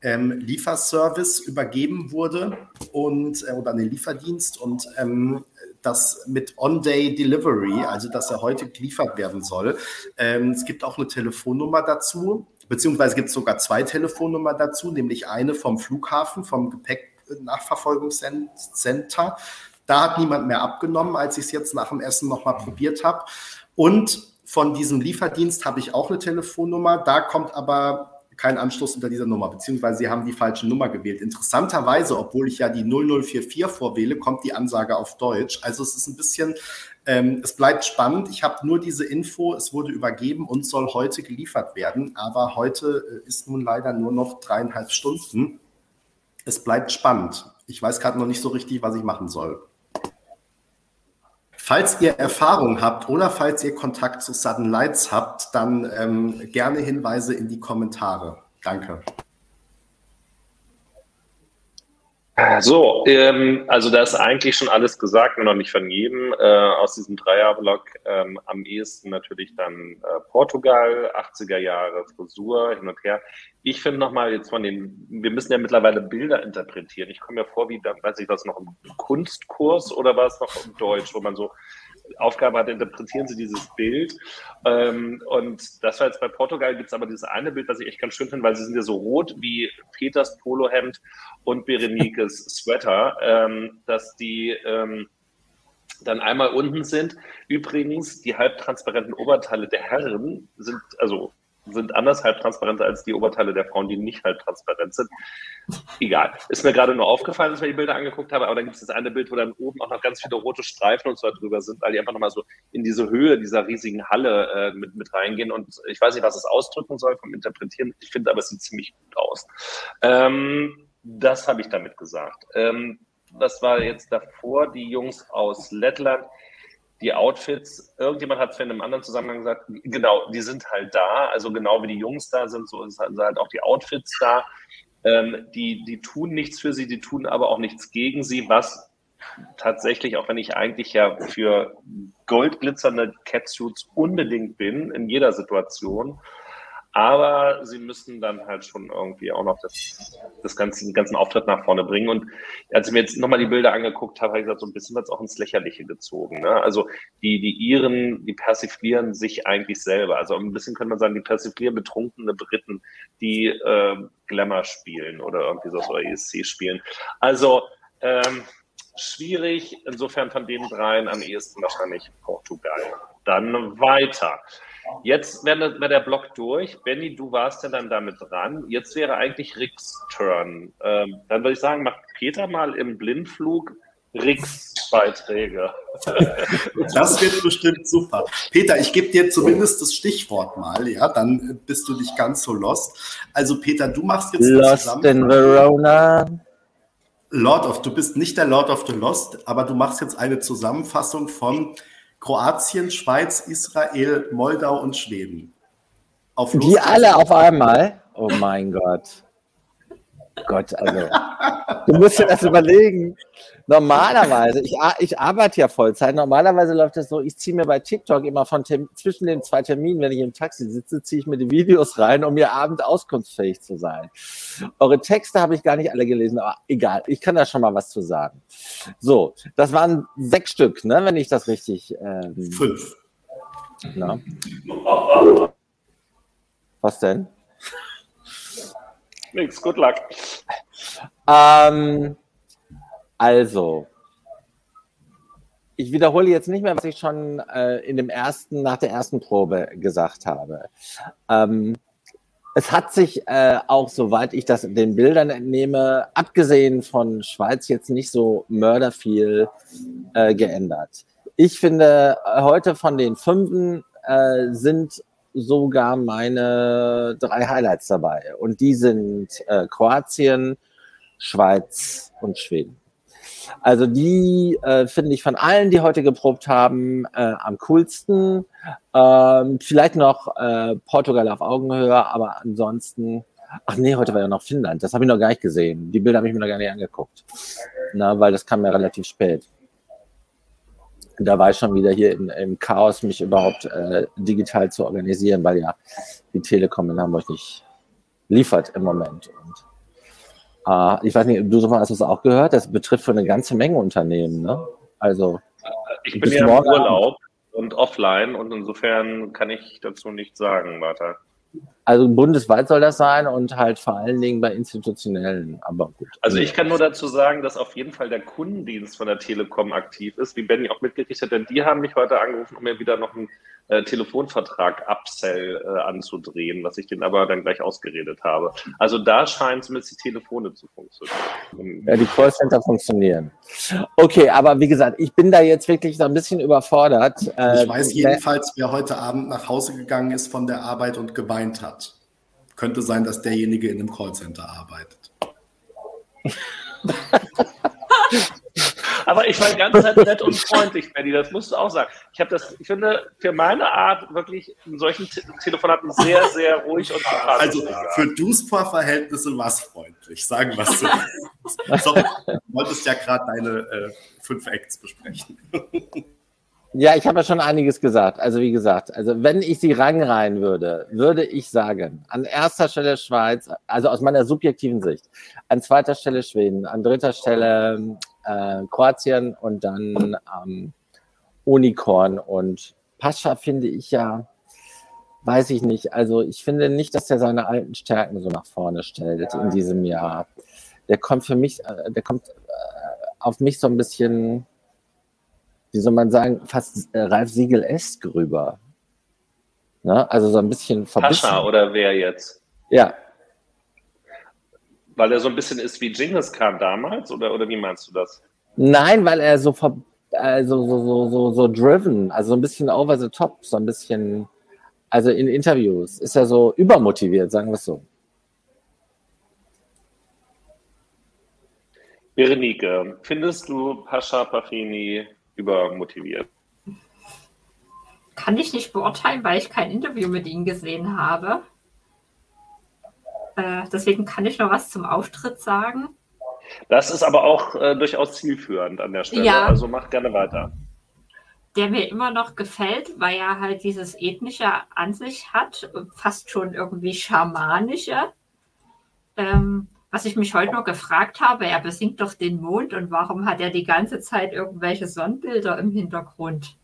ähm, Lieferservice übergeben wurde und äh, oder den Lieferdienst und ähm, das mit On-Day-Delivery, also dass er heute geliefert werden soll. Ähm, es gibt auch eine Telefonnummer dazu, beziehungsweise gibt es sogar zwei Telefonnummern dazu, nämlich eine vom Flughafen, vom Gepäcknachverfolgungscenter. Da hat niemand mehr abgenommen, als ich es jetzt nach dem Essen nochmal probiert habe. Und von diesem Lieferdienst habe ich auch eine Telefonnummer. Da kommt aber kein Anschluss unter dieser Nummer, beziehungsweise Sie haben die falsche Nummer gewählt. Interessanterweise, obwohl ich ja die 0044 vorwähle, kommt die Ansage auf Deutsch. Also es ist ein bisschen, ähm, es bleibt spannend. Ich habe nur diese Info, es wurde übergeben und soll heute geliefert werden, aber heute äh, ist nun leider nur noch dreieinhalb Stunden. Es bleibt spannend. Ich weiß gerade noch nicht so richtig, was ich machen soll. Falls ihr Erfahrung habt oder falls ihr Kontakt zu Sudden Lights habt, dann ähm, gerne Hinweise in die Kommentare. Danke. So, ähm, also da ist eigentlich schon alles gesagt, nur noch nicht von jedem äh, aus diesem Dreierblock. Ähm, am ehesten natürlich dann äh, Portugal, 80er Jahre Frisur hin und her. Ich finde nochmal jetzt von den, wir müssen ja mittlerweile Bilder interpretieren. Ich komme mir vor, wie, weiß ich was, noch im Kunstkurs oder war es noch im Deutsch, wo man so Aufgabe hat, interpretieren Sie dieses Bild. Ähm, und das war jetzt bei Portugal, gibt es aber dieses eine Bild, was ich echt ganz schön finde, weil sie sind ja so rot wie Peters Polohemd und Berenikes [laughs] Sweater, ähm, dass die ähm, dann einmal unten sind. Übrigens, die halbtransparenten Oberteile der Herren sind, also sind anders halbtransparent als die Oberteile der Frauen, die nicht halbtransparent sind. Egal. Ist mir gerade nur aufgefallen, als ich mir die Bilder angeguckt habe, aber dann gibt es das eine Bild, wo dann oben auch noch ganz viele rote Streifen und so drüber sind, weil die einfach nochmal so in diese Höhe dieser riesigen Halle äh, mit, mit reingehen. Und ich weiß nicht, was es ausdrücken soll vom Interpretieren. Ich finde aber, es sieht ziemlich gut aus. Ähm, das habe ich damit gesagt. Ähm, das war jetzt davor die Jungs aus Lettland die Outfits, irgendjemand hat es in einem anderen Zusammenhang gesagt, genau, die sind halt da, also genau wie die Jungs da sind, so sind halt auch die Outfits da. Ähm, die, die tun nichts für sie, die tun aber auch nichts gegen sie, was tatsächlich, auch wenn ich eigentlich ja für goldglitzernde Catsuits unbedingt bin, in jeder Situation, aber sie müssen dann halt schon irgendwie auch noch das, das ganze, den ganzen Auftritt nach vorne bringen. Und als ich mir jetzt nochmal die Bilder angeguckt habe, habe ich gesagt, so ein bisschen wird es auch ins Lächerliche gezogen. Ne? Also die, die Iren, die persiflieren sich eigentlich selber. Also ein bisschen könnte man sagen, die persiflieren betrunkene Briten, die äh, Glamour spielen oder irgendwie so oder ESC spielen. Also ähm, schwierig, insofern von den dreien am ehesten wahrscheinlich Portugal. Dann weiter. Jetzt wäre wär der Block durch. Benny, du warst ja dann damit dran. Jetzt wäre eigentlich Ricks Turn. Ähm, dann würde ich sagen, macht Peter mal im Blindflug Ricks Beiträge. [laughs] Das wird bestimmt super. Peter, ich gebe dir zumindest das Stichwort mal, ja, dann bist du nicht ganz so lost. Also Peter, du machst jetzt Lost in Verona. Lord of, du bist nicht der Lord of the Lost, aber du machst jetzt eine Zusammenfassung von Kroatien, Schweiz, Israel, Moldau und Schweden. Auf Die alle auf einmal? Oh mein Gott. Gott, also. Du musst dir das überlegen. Normalerweise, ich, ich arbeite ja Vollzeit. Normalerweise läuft das so, ich ziehe mir bei TikTok immer von zwischen den zwei Terminen, wenn ich im Taxi sitze, ziehe ich mir die Videos rein, um mir abend auskunftsfähig zu sein. Eure Texte habe ich gar nicht alle gelesen, aber egal, ich kann da schon mal was zu sagen. So, das waren sechs Stück, ne, wenn ich das richtig. Ähm, Fünf. Na? Was denn? Nix, good luck. Ähm, also, ich wiederhole jetzt nicht mehr, was ich schon äh, in dem ersten, nach der ersten Probe gesagt habe. Ähm, es hat sich äh, auch, soweit ich das den Bildern entnehme, abgesehen von Schweiz jetzt nicht so mörderviel äh, geändert. Ich finde, heute von den Fünfen äh, sind sogar meine drei Highlights dabei. Und die sind äh, Kroatien, Schweiz und Schweden. Also die äh, finde ich von allen, die heute geprobt haben, äh, am coolsten. Ähm, vielleicht noch äh, Portugal auf Augenhöhe, aber ansonsten. Ach nee, heute war ja noch Finnland. Das habe ich noch gar nicht gesehen. Die Bilder habe ich mir noch gar nicht angeguckt. Na, weil das kam ja relativ spät da war ich schon wieder hier im, im Chaos, mich überhaupt äh, digital zu organisieren, weil ja die Telekom in Hamburg nicht liefert im Moment. Und, äh, ich weiß nicht, du hast es auch gehört, das betrifft für eine ganze Menge Unternehmen. Ne? Also ich bin ja im Urlaub und offline und insofern kann ich dazu nichts sagen, Martha. Also bundesweit soll das sein und halt vor allen Dingen bei institutionellen, aber gut. Also ich kann nur dazu sagen, dass auf jeden Fall der Kundendienst von der Telekom aktiv ist, wie Benny auch mitgekriegt hat, denn die haben mich heute angerufen, um mir wieder noch ein äh, Telefonvertrag Upsell äh, anzudrehen, was ich denen aber dann gleich ausgeredet habe. Also da scheint zumindest die Telefone zu funktionieren. Ja, die Callcenter funktionieren. Okay, aber wie gesagt, ich bin da jetzt wirklich so ein bisschen überfordert. Äh, ich weiß jedenfalls, wer heute Abend nach Hause gegangen ist von der Arbeit und geweint hat. Könnte sein, dass derjenige in einem Callcenter arbeitet. Aber ich war die ganze Zeit nett und freundlich, Benny, das musst du auch sagen. Ich habe das, ich finde, für meine Art wirklich in solchen Te Telefonaten sehr, sehr ruhig und sympathisch. Also für Duspa-Verhältnisse war es freundlich, sagen wir es [laughs] so. du wolltest ja gerade deine äh, fünf Acts besprechen. Ja, ich habe ja schon einiges gesagt. Also wie gesagt, also wenn ich sie rangreihen würde, würde ich sagen, an erster Stelle Schweiz, also aus meiner subjektiven Sicht, an zweiter Stelle Schweden, an dritter Stelle äh, Kroatien und dann ähm, Unicorn und Pascha finde ich ja, weiß ich nicht. Also ich finde nicht, dass er seine alten Stärken so nach vorne stellt in diesem Jahr. Der kommt für mich, äh, der kommt äh, auf mich so ein bisschen, wie soll man sagen, fast äh, Ralf Siegel-esk rüber. Ne? Also so ein bisschen verbissen. Pascha oder wer jetzt? Ja, weil er so ein bisschen ist wie Genghis Khan damals oder, oder wie meinst du das? Nein, weil er so, ver also so, so, so, so driven, also so ein bisschen over the top, so ein bisschen, also in Interviews ist er so übermotiviert, sagen wir es so. Berenike, findest du Pascha Pafini übermotiviert? Kann ich nicht beurteilen, weil ich kein Interview mit ihm gesehen habe. Äh, deswegen kann ich noch was zum Auftritt sagen. Das ist aber auch äh, durchaus zielführend an der Stelle. Ja. Also mach gerne weiter. der mir immer noch gefällt, weil er halt dieses ethnische an sich hat, fast schon irgendwie schamanische. Ähm, was ich mich heute noch gefragt habe, er besingt doch den Mond und warum hat er die ganze Zeit irgendwelche Sonnenbilder im Hintergrund?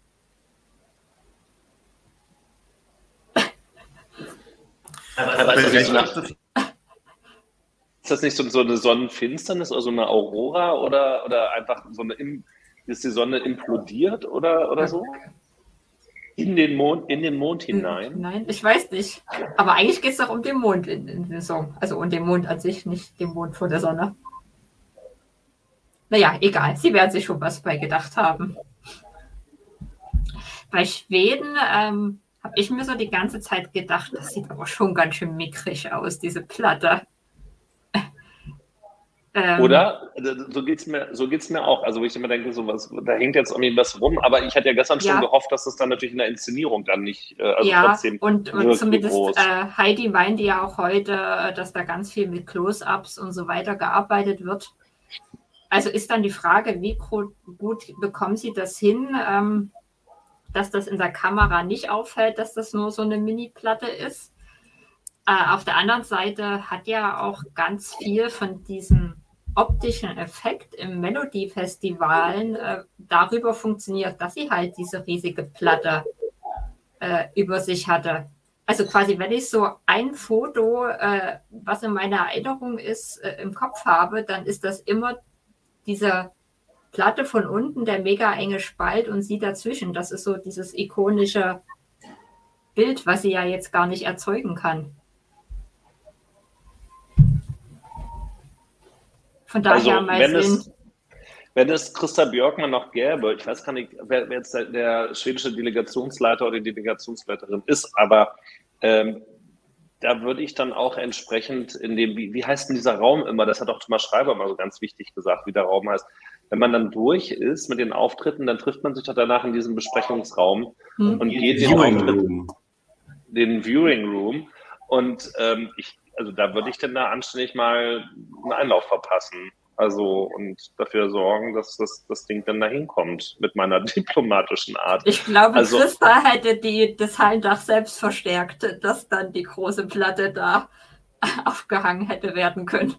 Aber ist, das nicht so eine, ist das nicht so, so eine Sonnenfinsternis oder so eine Aurora oder, oder einfach so eine, ist die Sonne implodiert oder, oder so? In den Mond, in den Mond hm, hinein? Nein, ich weiß nicht. Aber eigentlich geht es doch um den Mond in, in dem Song. Also um den Mond an sich, nicht den Mond vor der Sonne. Naja, egal. Sie werden sich schon was bei gedacht haben. Bei Schweden ähm, habe ich mir so die ganze Zeit gedacht, das sieht aber schon ganz schön mickrig aus, diese Platte. Ähm, Oder? So geht es mir, so geht's mir auch. Also, wo ich immer denke, so was, da hängt jetzt irgendwie was rum. Aber ich hatte ja gestern schon gehofft, dass das dann natürlich in der Inszenierung dann nicht. Äh, also ja, trotzdem und, und zumindest äh, Heidi meinte ja auch heute, dass da ganz viel mit Close-Ups und so weiter gearbeitet wird. Also ist dann die Frage, wie gut bekommen Sie das hin, ähm, dass das in der Kamera nicht auffällt, dass das nur so eine Mini-Platte ist? Äh, auf der anderen Seite hat ja auch ganz viel von diesen optischen Effekt im Melodiefestivalen äh, darüber funktioniert, dass sie halt diese riesige Platte äh, über sich hatte. Also quasi, wenn ich so ein Foto, äh, was in meiner Erinnerung ist, äh, im Kopf habe, dann ist das immer diese Platte von unten, der mega enge Spalt und sie dazwischen. Das ist so dieses ikonische Bild, was sie ja jetzt gar nicht erzeugen kann. Von daher also, mal wenn es, wenn es Christa Björkmann noch gäbe, ich weiß gar nicht, wer, wer jetzt der, der, schwedische Delegationsleiter oder die Delegationsleiterin ist, aber ähm, da würde ich dann auch entsprechend in dem, wie, wie heißt denn dieser Raum immer? Das hat auch Thomas Schreiber mal so ganz wichtig gesagt, wie der Raum heißt. Wenn man dann durch ist mit den Auftritten, dann trifft man sich doch danach in diesem Besprechungsraum hm. und geht den Auftritt, den Viewing Room. Und ähm, ich also da würde ich denn da anständig mal einen Einlauf verpassen. Also und dafür sorgen, dass das, das Ding dann da hinkommt mit meiner [laughs] diplomatischen Art. Ich glaube, also, Christa hätte die, das Hallendach selbst verstärkt, dass dann die große Platte da [laughs] aufgehangen hätte werden können.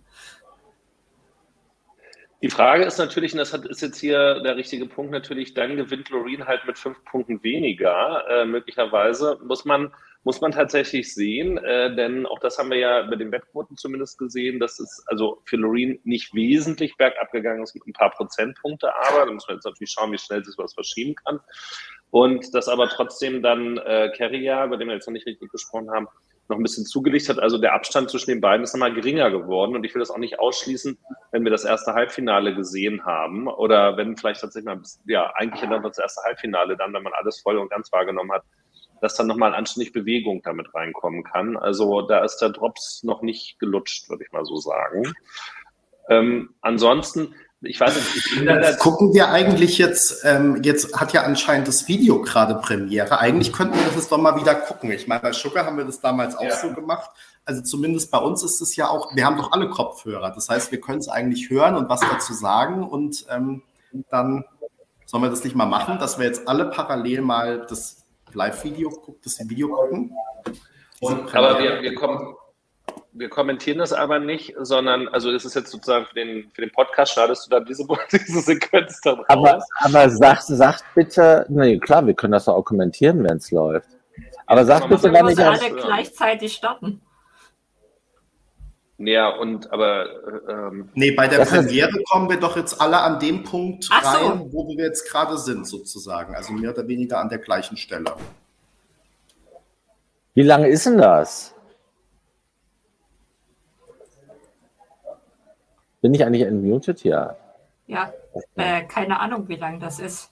Die Frage ist natürlich, und das ist jetzt hier der richtige Punkt, natürlich, dann gewinnt Loreen halt mit fünf Punkten weniger. Äh, möglicherweise muss man muss man tatsächlich sehen, äh, denn auch das haben wir ja bei den Wettquoten zumindest gesehen, dass es also für Loreen nicht wesentlich bergab gegangen ist mit ein paar Prozentpunkte, aber da muss man jetzt natürlich schauen, wie schnell sich was verschieben kann. Und dass aber trotzdem dann äh, Carrier, über den wir jetzt noch nicht richtig gesprochen haben, noch ein bisschen zugelegt hat. Also der Abstand zwischen den beiden ist nochmal geringer geworden. Und ich will das auch nicht ausschließen, wenn wir das erste Halbfinale gesehen haben oder wenn vielleicht tatsächlich mal, ja, eigentlich dann das erste Halbfinale dann, wenn man alles voll und ganz wahrgenommen hat, dass dann nochmal anständig Bewegung damit reinkommen kann. Also da ist der Drops noch nicht gelutscht, würde ich mal so sagen. Ähm, ansonsten, ich weiß nicht. Ich Gucken wir eigentlich jetzt, ähm, jetzt hat ja anscheinend das Video gerade Premiere. Eigentlich könnten wir das jetzt doch mal wieder gucken. Ich meine, bei Sugar haben wir das damals auch ja. so gemacht. Also zumindest bei uns ist es ja auch, wir haben doch alle Kopfhörer. Das heißt, wir können es eigentlich hören und was dazu sagen. Und ähm, dann sollen wir das nicht mal machen, dass wir jetzt alle parallel mal das Live-Video guckt, das Video gucken. Und, aber wir, wir, kommen, wir kommentieren das aber nicht, sondern, also das ist jetzt sozusagen für den, für den Podcast, schneidest du da diese, [laughs] diese Sequenz dann raus? Aber, aber sagt, sagt bitte, nee, klar, wir können das auch kommentieren, wenn es läuft. Aber sagt bitte, wann ich... alle gleichzeitig starten. Ja, und aber. Ähm, nee, bei der Premiere kommen wir doch jetzt alle an dem Punkt Ach rein, so. wo wir jetzt gerade sind, sozusagen. Also mehr oder weniger an der gleichen Stelle. Wie lange ist denn das? Bin ich eigentlich entmutet? Ja. Ja, äh, keine Ahnung, wie lange das ist.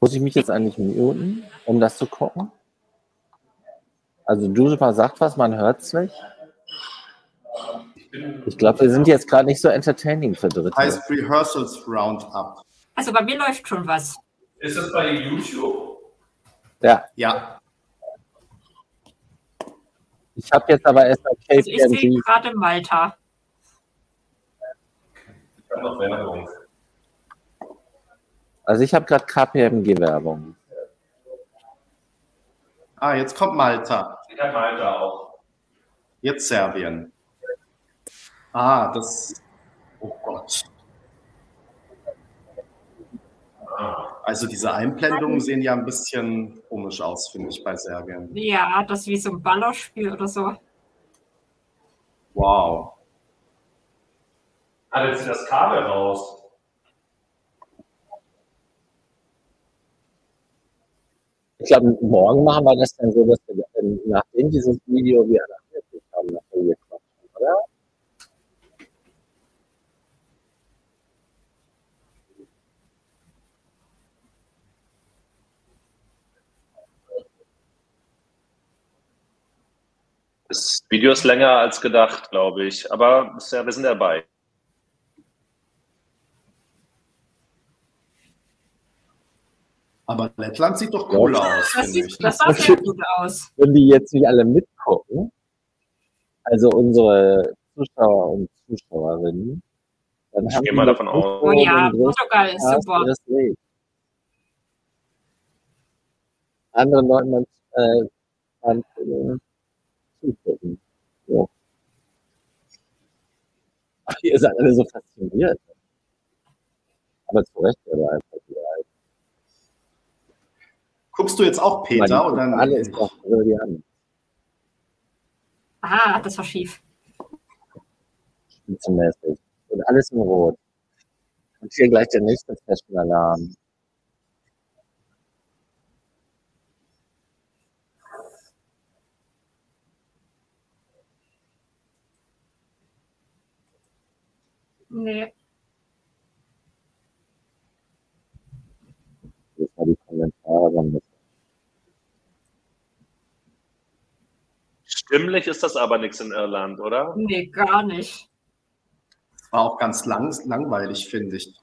Muss ich mich jetzt eigentlich muten, um das zu gucken? Also, Dusepa sagt was, man hört es nicht. Ich glaube, wir sind jetzt gerade nicht so entertaining für Dritte. Heißt Rehearsals Roundup. Also bei mir läuft schon was. Ist das bei YouTube? Ja. Ja. Ich habe jetzt aber erst mal KPMG. Also ich sehe gerade Malta. Ich habe noch Werbung. Also ich habe gerade KPMG-Werbung. Ah, jetzt kommt Malta. Ich habe Malta auch. Jetzt Serbien. Ah, das. Oh Gott. Also diese Einblendungen sehen ja ein bisschen komisch aus, finde ich, bei Serbien. Ja, das ist wie so ein Ballerspiel oder so. Wow. Ah, jetzt das Kabel raus. Ich glaube, morgen machen wir das dann so, dass wir ähm, nachdem dieses Video wir angeguckt haben, nachher hier quatschen, oder? Das Video ist länger als gedacht, glaube ich. Aber ja, wir sind dabei. Aber Lettland sieht doch cool aus, Das, sieht, das sah sehr gut aus. Wenn die jetzt nicht alle mitgucken, also unsere Zuschauer und Zuschauerinnen, dann Ich haben gehe mal davon aus. Oh ja, Portugal ist Spaß super. Anderen Leuten man äh, man, äh, zugucken. So. Ach, ihr seid alle so fasziniert. Aber zu Recht, aber einfach die Wahrheit. Guckst du jetzt auch Peter die oder gucken alle ist doch brillant. Ah, das war schief. spitzenmäßig. Und alles in Rot. Und hier gleich der nächste Fashion-Alarm. Nee. Das war die Kommentare. Dann mit. Stimmlich ist das aber nichts in Irland, oder? Nee, gar nicht. war auch ganz lang, langweilig, finde ich.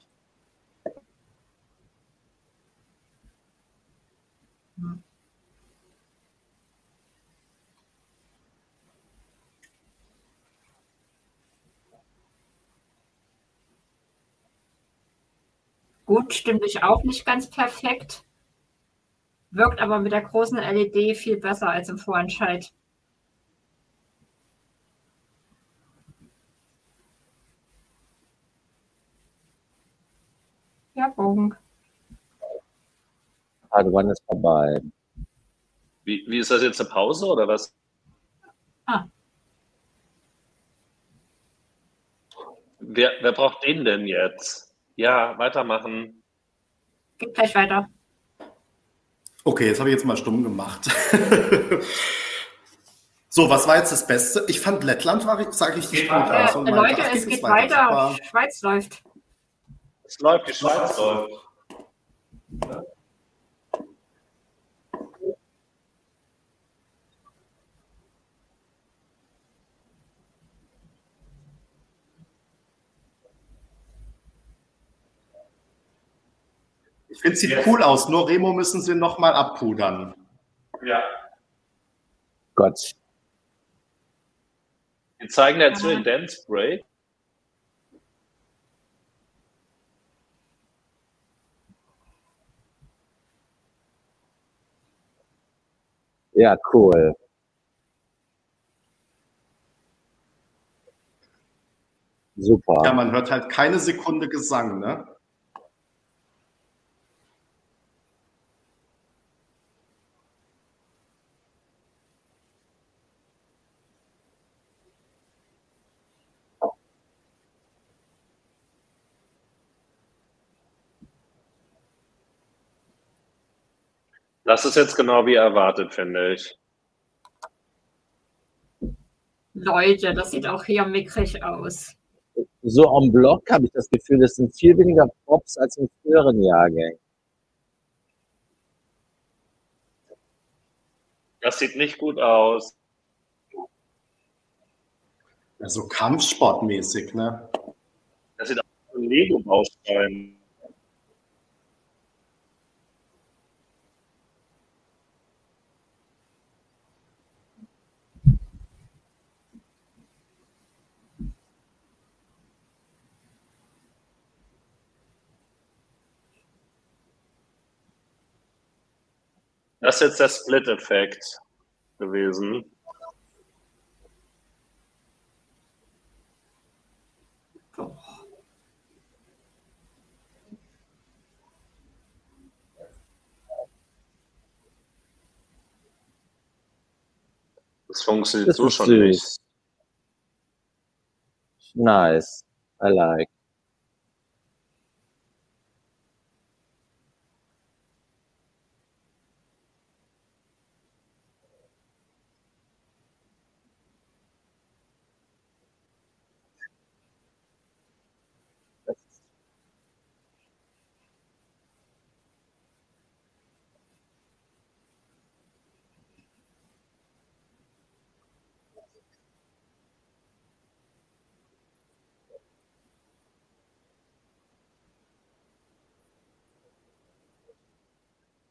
Gut, stimmlich auch nicht ganz perfekt. Wirkt aber mit der großen LED viel besser als im Vorentscheid. Ja, Bogen. Part One ist vorbei. Wie, wie ist das jetzt eine Pause oder was? Ah. Wer, wer braucht den denn jetzt? Ja, weitermachen. Geht gleich weiter. Okay, jetzt habe ich jetzt mal stumm gemacht. [laughs] so, was war jetzt das Beste? Ich fand Lettland, war, sah richtig gut Ja, aus. Leute, es geht weiter. weiter. Schweiz läuft. Es läuft, die Schweiz läuft. Ich finde, es sieht Yes. cool aus. Nur Remo müssen sie nochmal abpudern. Ja. Gott. Wir zeigen dazu den Dance Break. Ja, cool. Super. Ja, man hört halt keine Sekunde Gesang, ne? Das ist jetzt genau wie erwartet, finde ich. Leute, das sieht auch hier mickrig aus. So en bloc habe ich das Gefühl, es sind viel weniger Props als in früheren Jahrgängen. Das sieht nicht gut aus. Ja, so Kampfsportmäßig, ne? Das sieht aus wie ein Lego-Baustein. Das ist jetzt der Split-Effekt gewesen. Das funktioniert Das so schon süß. nicht. Nice. I like.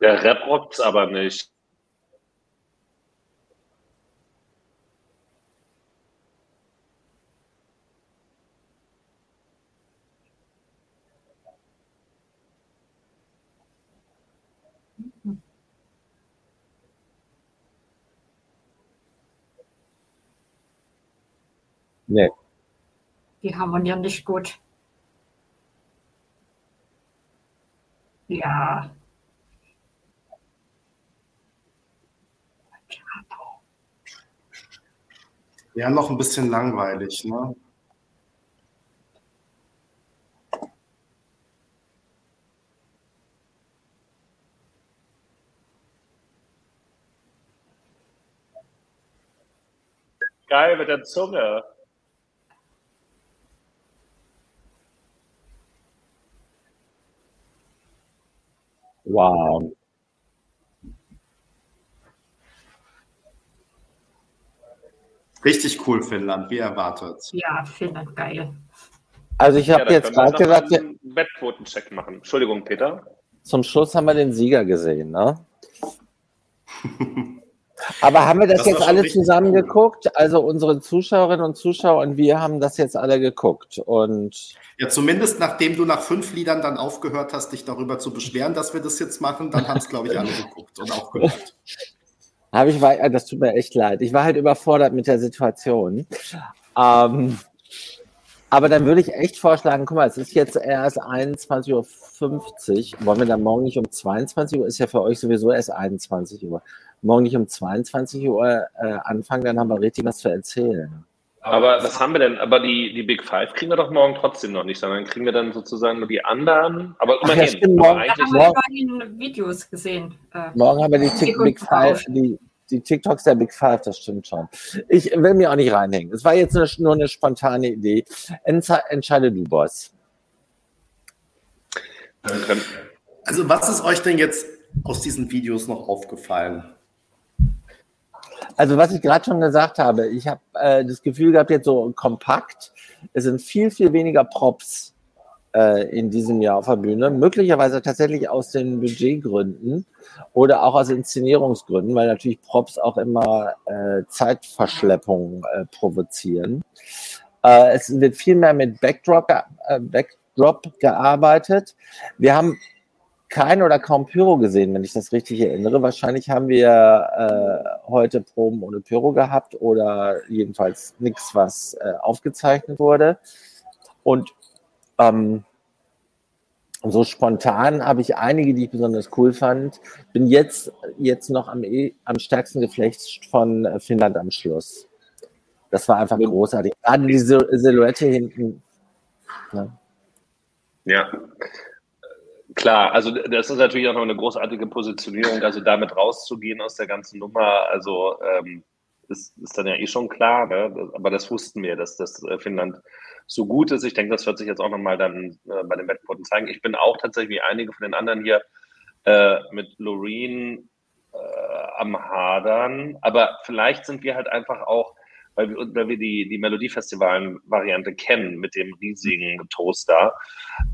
Der Rap rockt's aber nicht. Nee. Die harmonieren nicht gut. Ja. Ja, noch ein bisschen langweilig, ne? Geil mit der Zunge. Wow. Richtig cool, Finnland, wie erwartet. Ja, Finnland geil. Also ich habe da jetzt gerade gesagt, einen Wettquotencheck machen. Entschuldigung, Peter. zum Schluss haben wir den Sieger gesehen, ne? [laughs] Aber haben wir das, Das jetzt alle zusammen cool. geguckt? Also unsere Zuschauerinnen und Zuschauer und wir haben das jetzt alle geguckt. Und Ja, zumindest nachdem du nach fünf Liedern dann aufgehört hast, dich darüber zu beschweren, dass wir das jetzt machen, dann haben es, glaube ich, alle geguckt und auch gehört. [laughs] habe ich, äh, das tut mir echt leid. Ich war halt überfordert mit der Situation. Ähm, aber dann würde ich echt vorschlagen, guck mal, es ist jetzt erst 21.50 Uhr. Wollen wir dann morgen nicht um 22 Uhr? Ist ja für euch sowieso erst 21 Uhr. Morgen nicht um 22 Uhr äh, anfangen, dann haben wir richtig was zu erzählen. Aber was haben wir denn? Aber die, die Big Five kriegen wir doch morgen trotzdem noch nicht, sondern kriegen wir dann sozusagen nur die anderen. Aber Ach ja, immerhin. stimmt, aber morgen- eigentlich, haben wir Morgen- immerhin Videos gesehen. Äh, Morgen haben wir die Tik Sekunden Big Five, die, die TikToks der Big Five, das stimmt schon. Ich will mir auch nicht reinhängen. Es war jetzt nur, nur eine spontane Idee. Entze- Entscheide du, Boss. Also, was ist euch denn jetzt aus diesen Videos noch aufgefallen? Also was ich gerade schon gesagt habe, ich habe äh, das Gefühl gehabt, jetzt so kompakt, es sind viel, viel weniger Props äh, in diesem Jahr auf der Bühne, möglicherweise tatsächlich aus den Budgetgründen oder auch aus Inszenierungsgründen, weil natürlich Props auch immer äh, Zeitverschleppung äh, provozieren. Äh, es wird viel mehr mit Backdrop, äh, Backdrop gearbeitet. Wir haben kein oder kaum Pyro gesehen, wenn ich das richtig erinnere. Wahrscheinlich haben wir äh, heute Proben ohne Pyro gehabt oder jedenfalls nichts, was äh, aufgezeichnet wurde. Und ähm, so spontan habe ich einige, die ich besonders cool fand. Bin jetzt, jetzt noch am, eh- am stärksten geflecht von äh, Finnland am Schluss. Das war einfach großartig. Gerade die Sil- Silhouette hinten. Ja. ja. Klar, also das ist natürlich auch noch eine großartige Positionierung, also damit rauszugehen aus der ganzen Nummer, also ähm, ist, ist dann ja eh schon klar, ne? Aber das wussten wir, dass das äh, Finnland so gut ist. Ich denke, das wird sich jetzt auch nochmal dann äh, bei den Wettquoten zeigen. Ich bin auch tatsächlich wie einige von den anderen hier äh, mit Loreen äh, am Hadern, aber vielleicht sind wir halt einfach auch, weil wir, weil wir die, die Melodiefestivalen-Variante kennen mit dem riesigen Toaster.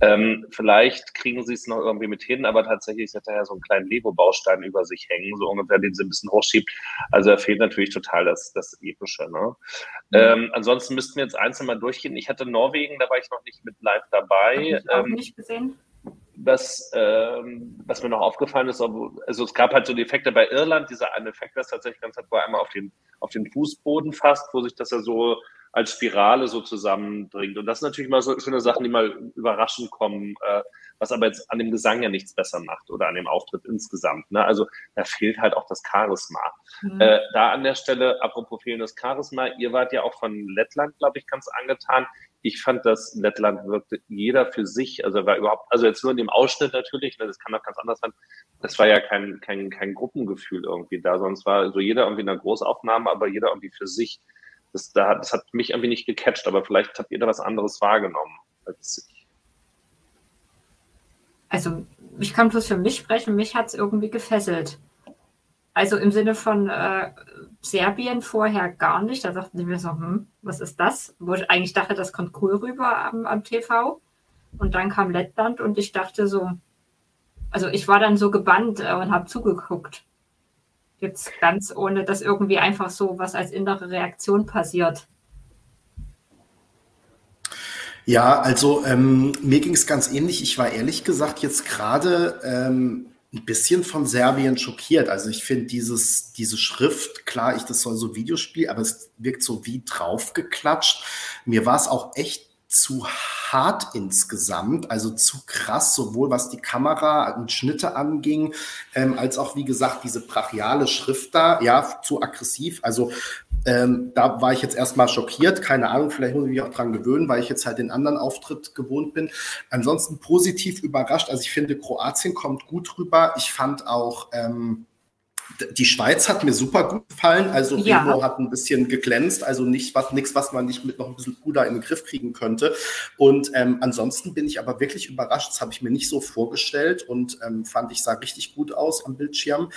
Ähm, vielleicht kriegen sie es noch irgendwie mit hin, aber tatsächlich hat er ja so einen kleinen Lego-Baustein über sich hängen, so ungefähr, den sie ein bisschen hochschiebt. Also er fehlt natürlich total das, das Epische. Ne? Ähm, ansonsten müssten wir jetzt einzeln mal durchgehen. Ich hatte Norwegen, da war ich noch nicht mit live hab dabei. ich auch Ähm, nicht gesehen. Was, ähm, was mir noch aufgefallen ist, also es gab halt so die Effekte bei Irland, dieser eine Effekt, das tatsächlich ganz hat, wo er einmal auf den, auf den Fußboden fasst, wo sich das ja so als Spirale so zusammenbringt. Und das sind natürlich mal so schöne Sachen, die mal überraschend kommen, äh, was aber jetzt an dem Gesang ja nichts besser macht oder an dem Auftritt insgesamt. Ne? Also da fehlt halt auch das Charisma. Mhm. Äh, da an der Stelle, apropos fehlendes Charisma, ihr wart ja auch von Lettland, glaube ich, ganz angetan. Ich fand, dass Lettland wirkte jeder für sich, also war überhaupt, also jetzt nur in dem Ausschnitt natürlich, ne, das kann auch ganz anders sein. Das war ja kein, kein, kein Gruppengefühl irgendwie da, sonst war so jeder irgendwie in einer Großaufnahme, aber jeder irgendwie für sich das, das hat mich irgendwie nicht gecatcht, aber vielleicht habt ihr da was anderes wahrgenommen als ich. Also ich kann bloß für mich sprechen, mich hat es irgendwie gefesselt. Also im Sinne von äh, Serbien vorher gar nicht. Da dachten mir so, hm, was ist das? Wo ich eigentlich dachte, das kommt cool rüber am, am TV. Und dann kam Lettland und ich dachte so, also ich war dann so gebannt äh, und habe zugeguckt. Jetzt ganz ohne, dass irgendwie einfach so was als innere Reaktion passiert. Ja, also ähm, mir ging es ganz ähnlich. Ich war ehrlich gesagt jetzt gerade ähm, ein bisschen von Serbien schockiert. Also ich finde dieses, diese Schrift, klar, ich, das soll so Videospiel, aber es wirkt so wie draufgeklatscht. Mir war es auch echt zu hart insgesamt, also zu krass, sowohl was die Kamera und Schnitte anging, ähm, als auch, wie gesagt, diese brachiale Schrift da, ja, zu aggressiv. Also ähm, da war ich jetzt erstmal schockiert. Keine Ahnung, vielleicht muss ich mich auch dran gewöhnen, weil ich jetzt halt den anderen Auftritt gewohnt bin. Ansonsten positiv überrascht. Also ich finde, Kroatien kommt gut rüber. Ich fand auch, ähm, die Schweiz hat mir super gut gefallen. Also ja. Remo hat ein bisschen geglänzt, also nicht was, nichts, was man nicht mit noch ein bisschen Puder in den Griff kriegen könnte. Und ähm, ansonsten bin ich aber wirklich überrascht. Das habe ich mir nicht so vorgestellt und ähm, fand ich sah richtig gut aus am Bildschirm.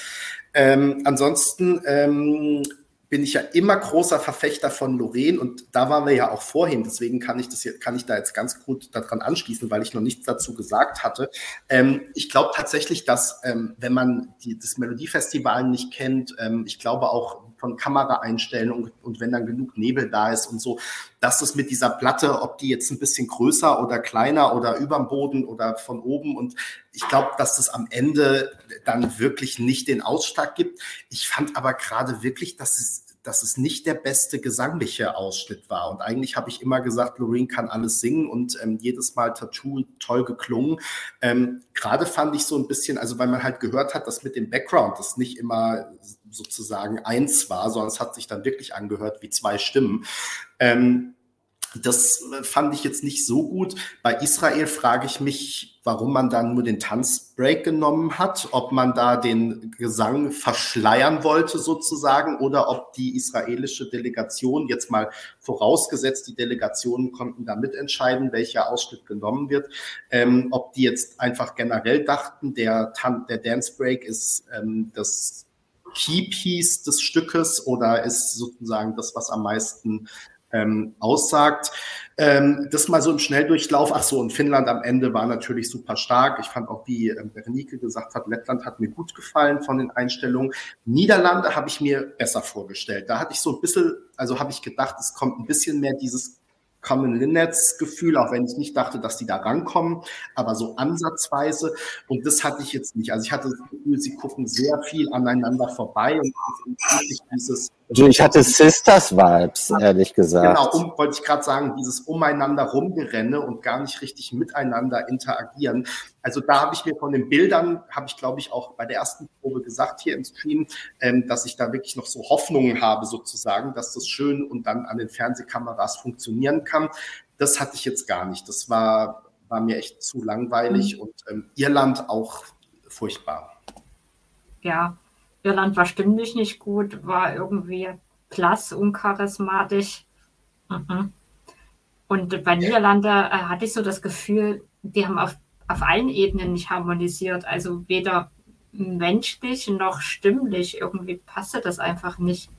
Ähm, ansonsten ähm, bin ich ja immer großer Verfechter von Lorraine und da waren wir ja auch vorhin, deswegen kann ich das jetzt, kann ich da jetzt ganz gut daran anschließen, weil ich noch nichts dazu gesagt hatte. Ähm, ich glaube tatsächlich, dass ähm, wenn man die, das Melodiefestival nicht kennt, ähm, ich glaube auch von Kameraeinstellungen und wenn dann genug Nebel da ist und so, dass es mit dieser Platte, ob die jetzt ein bisschen größer oder kleiner oder überm Boden oder von oben und ich glaube, dass das am Ende dann wirklich nicht den Ausschlag gibt. Ich fand aber gerade wirklich, dass es dass es nicht der beste gesangliche Ausschnitt war. Und eigentlich habe ich immer gesagt, Loreen kann alles singen und ähm, jedes Mal Tattoo toll geklungen. Ähm, Gerade fand ich so ein bisschen, also weil man halt gehört hat, dass mit dem Background das nicht immer sozusagen eins war, sondern es hat sich dann wirklich angehört wie zwei Stimmen. Ähm, das fand ich jetzt nicht so gut. Bei Israel frage ich mich, warum man dann nur den Tanzbreak genommen hat, ob man da den Gesang verschleiern wollte sozusagen oder ob die israelische Delegation, jetzt mal vorausgesetzt, die Delegationen konnten da mitentscheiden, welcher Ausschnitt genommen wird, ähm, ob die jetzt einfach generell dachten, der, Tan der Dance Break ist ähm, das Keypiece des Stückes oder ist sozusagen das, was am meisten ähm, aussagt. Ähm, das mal so im Schnelldurchlauf. Ach so, und Finnland am Ende war natürlich super stark. Ich fand auch, wie ähm, Berenike gesagt hat, Lettland hat mir gut gefallen von den Einstellungen. Niederlande habe ich mir besser vorgestellt. Da hatte ich so ein bisschen, also habe ich gedacht, es kommt ein bisschen mehr dieses Common Linnets Gefühl, auch wenn ich nicht dachte, dass die da rankommen, aber so ansatzweise. Und das hatte ich jetzt nicht. Also ich hatte das Gefühl, sie gucken sehr viel aneinander vorbei und dieses also ich hatte Sisters-Vibes, ehrlich gesagt. Genau, um, wollte ich gerade sagen, dieses umeinander rumgerenne und gar nicht richtig miteinander interagieren. Also da habe ich mir von den Bildern, habe ich glaube ich auch bei der ersten Probe gesagt hier im Stream, ähm, dass ich da wirklich noch so Hoffnungen habe sozusagen, dass das schön und dann an den Fernsehkameras funktionieren kann. Das hatte ich jetzt gar nicht. Das war, war mir echt zu langweilig mhm. und ähm, Irland auch furchtbar. Ja, Irland war stimmlich nicht gut, war irgendwie blass, uncharismatisch. Mhm. Und bei Niederlande äh, hatte ich so das Gefühl, die haben auf, auf allen Ebenen nicht harmonisiert. Also weder menschlich noch stimmlich. Irgendwie passte das einfach nicht.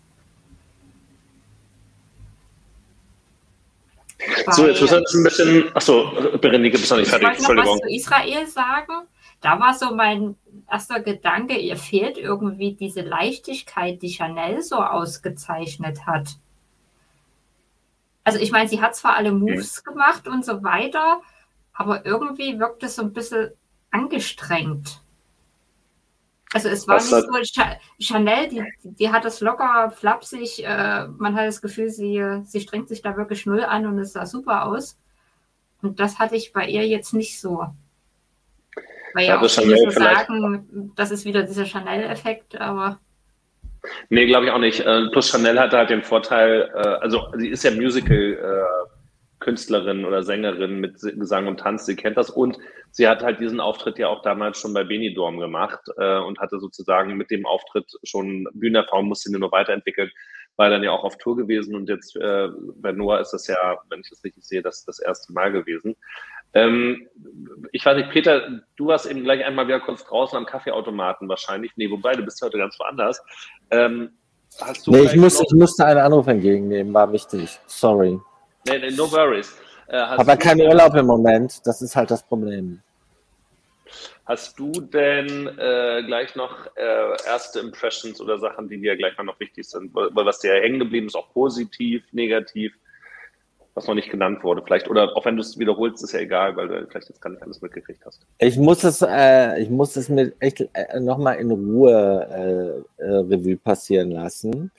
So, jetzt muss wir ein bisschen. Achso, Berenike, bist du nicht fertig. Ich wollte noch was zu Israel sagen. Da war so mein erster Gedanke, ihr fehlt irgendwie diese Leichtigkeit, die Chanel so ausgezeichnet hat. Also ich meine, sie hat zwar alle Moves gemacht und so weiter, aber irgendwie wirkt es so ein bisschen angestrengt. Also es war Was nicht so, Chanel, die, die hat das locker, flapsig, äh, man hat das Gefühl, sie, sie strengt sich da wirklich null an und es sah super aus. Und das hatte ich bei ihr jetzt nicht so. Weil ja, ja auch viele so sagen, das ist wieder dieser Chanel-Effekt, aber. Nee, glaube ich auch nicht. Äh, plus Chanel hatte halt den Vorteil, äh, also sie ist ja Musical-Künstlerin oder Sängerin mit Gesang und Tanz, sie kennt das und sie hat halt diesen Auftritt ja auch damals schon bei Benidorm gemacht äh, und hatte sozusagen mit dem Auftritt schon Bühnenerfahrung, musste sie nur weiterentwickeln, war dann ja auch auf Tour gewesen und jetzt äh, bei Noah ist das ja, wenn ich das richtig sehe, das das erste Mal gewesen. Ähm, ich weiß nicht, Peter, du warst eben gleich einmal wieder kurz draußen am Kaffeeautomaten wahrscheinlich. Nee, wobei, du bist heute ganz woanders. Ähm, hast du nee, ich, muss, ich musste einen Anruf entgegennehmen, war wichtig. Sorry. Nee, nee, no worries. Äh, Aber kein Urlaub im Moment, das ist halt das Problem. Hast du denn äh, gleich noch äh, erste Impressions oder Sachen, die dir gleich mal noch wichtig sind? Was dir hängen geblieben ist, auch positiv, negativ? Was noch nicht genannt wurde. Vielleicht, oder auch wenn du es wiederholst, ist ja egal, weil du vielleicht jetzt gar nicht alles mitgekriegt hast. Ich muss es, äh, ich muss es mit echt äh, nochmal in Ruhe äh, äh, Revue passieren lassen.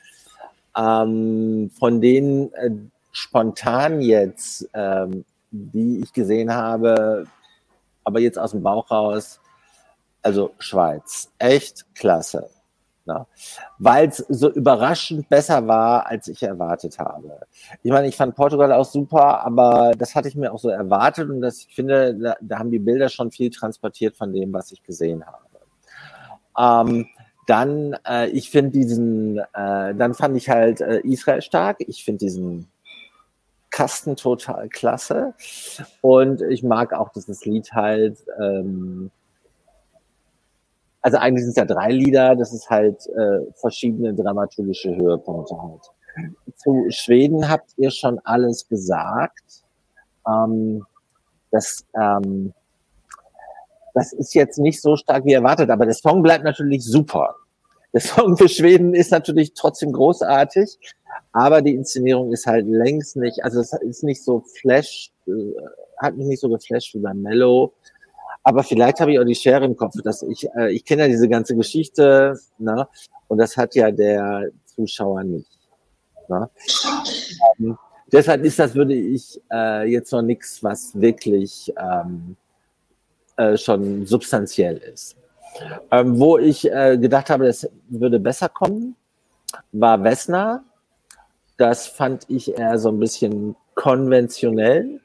Ähm, von denen äh, spontan jetzt, ähm, die ich gesehen habe, aber jetzt aus dem Bauch raus, also Schweiz, echt klasse. Ne? Weil es so überraschend besser war, als ich erwartet habe. Ich meine, ich fand Portugal auch super, aber das hatte ich mir auch so erwartet und das, ich finde, da, da haben die Bilder schon viel transportiert von dem, was ich gesehen habe. Ähm, dann, äh, ich finde diesen, äh, dann fand ich halt äh, Israel stark. Ich finde diesen Kasten total klasse. Und ich mag auch dieses Lied halt, ähm, also eigentlich sind es ja drei Lieder, das ist halt äh, verschiedene dramaturgische Höhepunkte halt. Zu Schweden habt ihr schon alles gesagt. Ähm, das, ähm, das ist jetzt nicht so stark wie erwartet, aber der Song bleibt natürlich super. Der Song für Schweden ist natürlich trotzdem großartig, aber die Inszenierung ist halt längst nicht, also es ist nicht so flash, äh, hat mich nicht so geflasht wie bei Mellow. Aber vielleicht habe ich auch die Schere im Kopf, dass ich, äh, ich kenne ja diese ganze Geschichte, ne? Und das hat ja der Zuschauer nicht. Ne? Ähm, deshalb ist das, würde ich, äh, jetzt noch nichts, was wirklich ähm, äh, schon substanziell ist. Ähm, wo ich äh, gedacht habe, das würde besser kommen, war Wessner. Das fand ich eher so ein bisschen konventionell.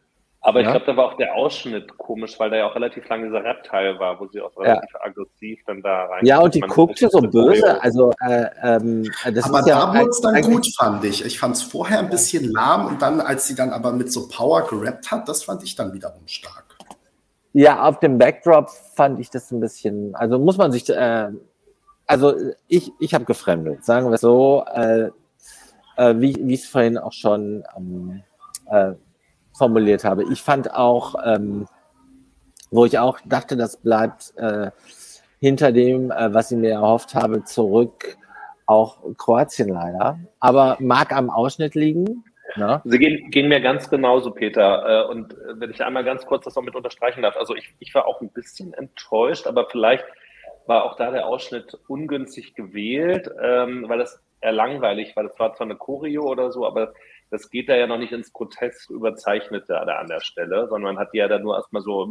Aber ja. ich glaube, da war auch der Ausschnitt komisch, weil da ja auch relativ lange dieser Rap-Teil war, wo sie auch relativ ja. aggressiv dann da rein. Ja, und die guckte so böse. Also, äh, ähm, das aber da ja wurde es dann gut, fand ich. Ich fand es vorher ein bisschen lahm und dann, als sie dann aber mit so Power gerappt hat, das fand ich dann wiederum stark. Ja, auf dem Backdrop fand ich das ein bisschen, also muss man sich, äh, also ich, ich habe gefremdet, sagen wir so, äh, äh, wie, wie es vorhin auch schon ähm, äh, formuliert habe. Ich fand auch, ähm, wo ich auch dachte, das bleibt äh, hinter dem, äh, was ich mir erhofft habe, zurück, auch Kroatien leider. Aber mag am Ausschnitt liegen. Ne? Sie gehen, gehen mir ganz genauso, Peter. Äh, und wenn ich einmal ganz kurz das noch mit unterstreichen darf. Also ich, ich war auch ein bisschen enttäuscht, aber vielleicht war auch da der Ausschnitt ungünstig gewählt, ähm, weil das eher langweilig war. Das war zwar eine Choreo oder so, aber das geht da ja noch nicht ins Protest überzeichnete da an der Stelle, sondern man hat die ja dann nur erstmal so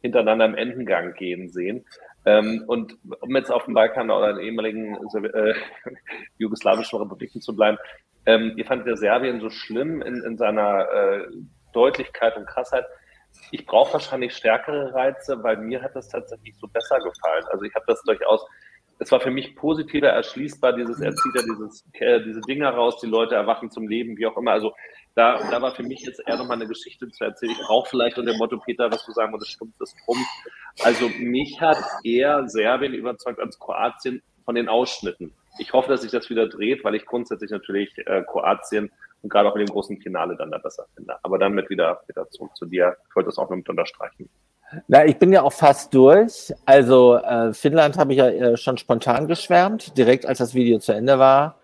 hintereinander im Endengang gehen sehen. Ähm, und um jetzt auf dem Balkan oder in ehemaligen äh, [laughs] jugoslawischen Republiken zu bleiben, ähm, ihr fandet ja Serbien so schlimm in, in seiner äh, Deutlichkeit und Krassheit. Ich brauche wahrscheinlich stärkere Reize, weil mir hat das tatsächlich so besser gefallen. Also ich habe das durchaus es war für mich positiver erschließbar, dieses, er zieht ja dieses, äh, diese Dinger raus, die Leute erwachen zum Leben, wie auch immer. Also da, da war für mich jetzt eher nochmal eine Geschichte zu erzählen. Ich brauche vielleicht unter dem Motto, Peter, was du sagen wolltest, stumpf ist Trumpf. Also mich hat eher Serbien überzeugt als Kroatien von den Ausschnitten. Ich hoffe, dass sich das wieder dreht, weil ich grundsätzlich natürlich äh, Kroatien und gerade auch mit dem großen Finale dann da besser finde. Aber dann mit wieder, wieder zurück zu dir. Ich wollte das auch noch mit unterstreichen. Na, ich bin ja auch fast durch. Also äh, Finnland habe ich ja äh, schon spontan geschwärmt, direkt als das Video zu Ende war.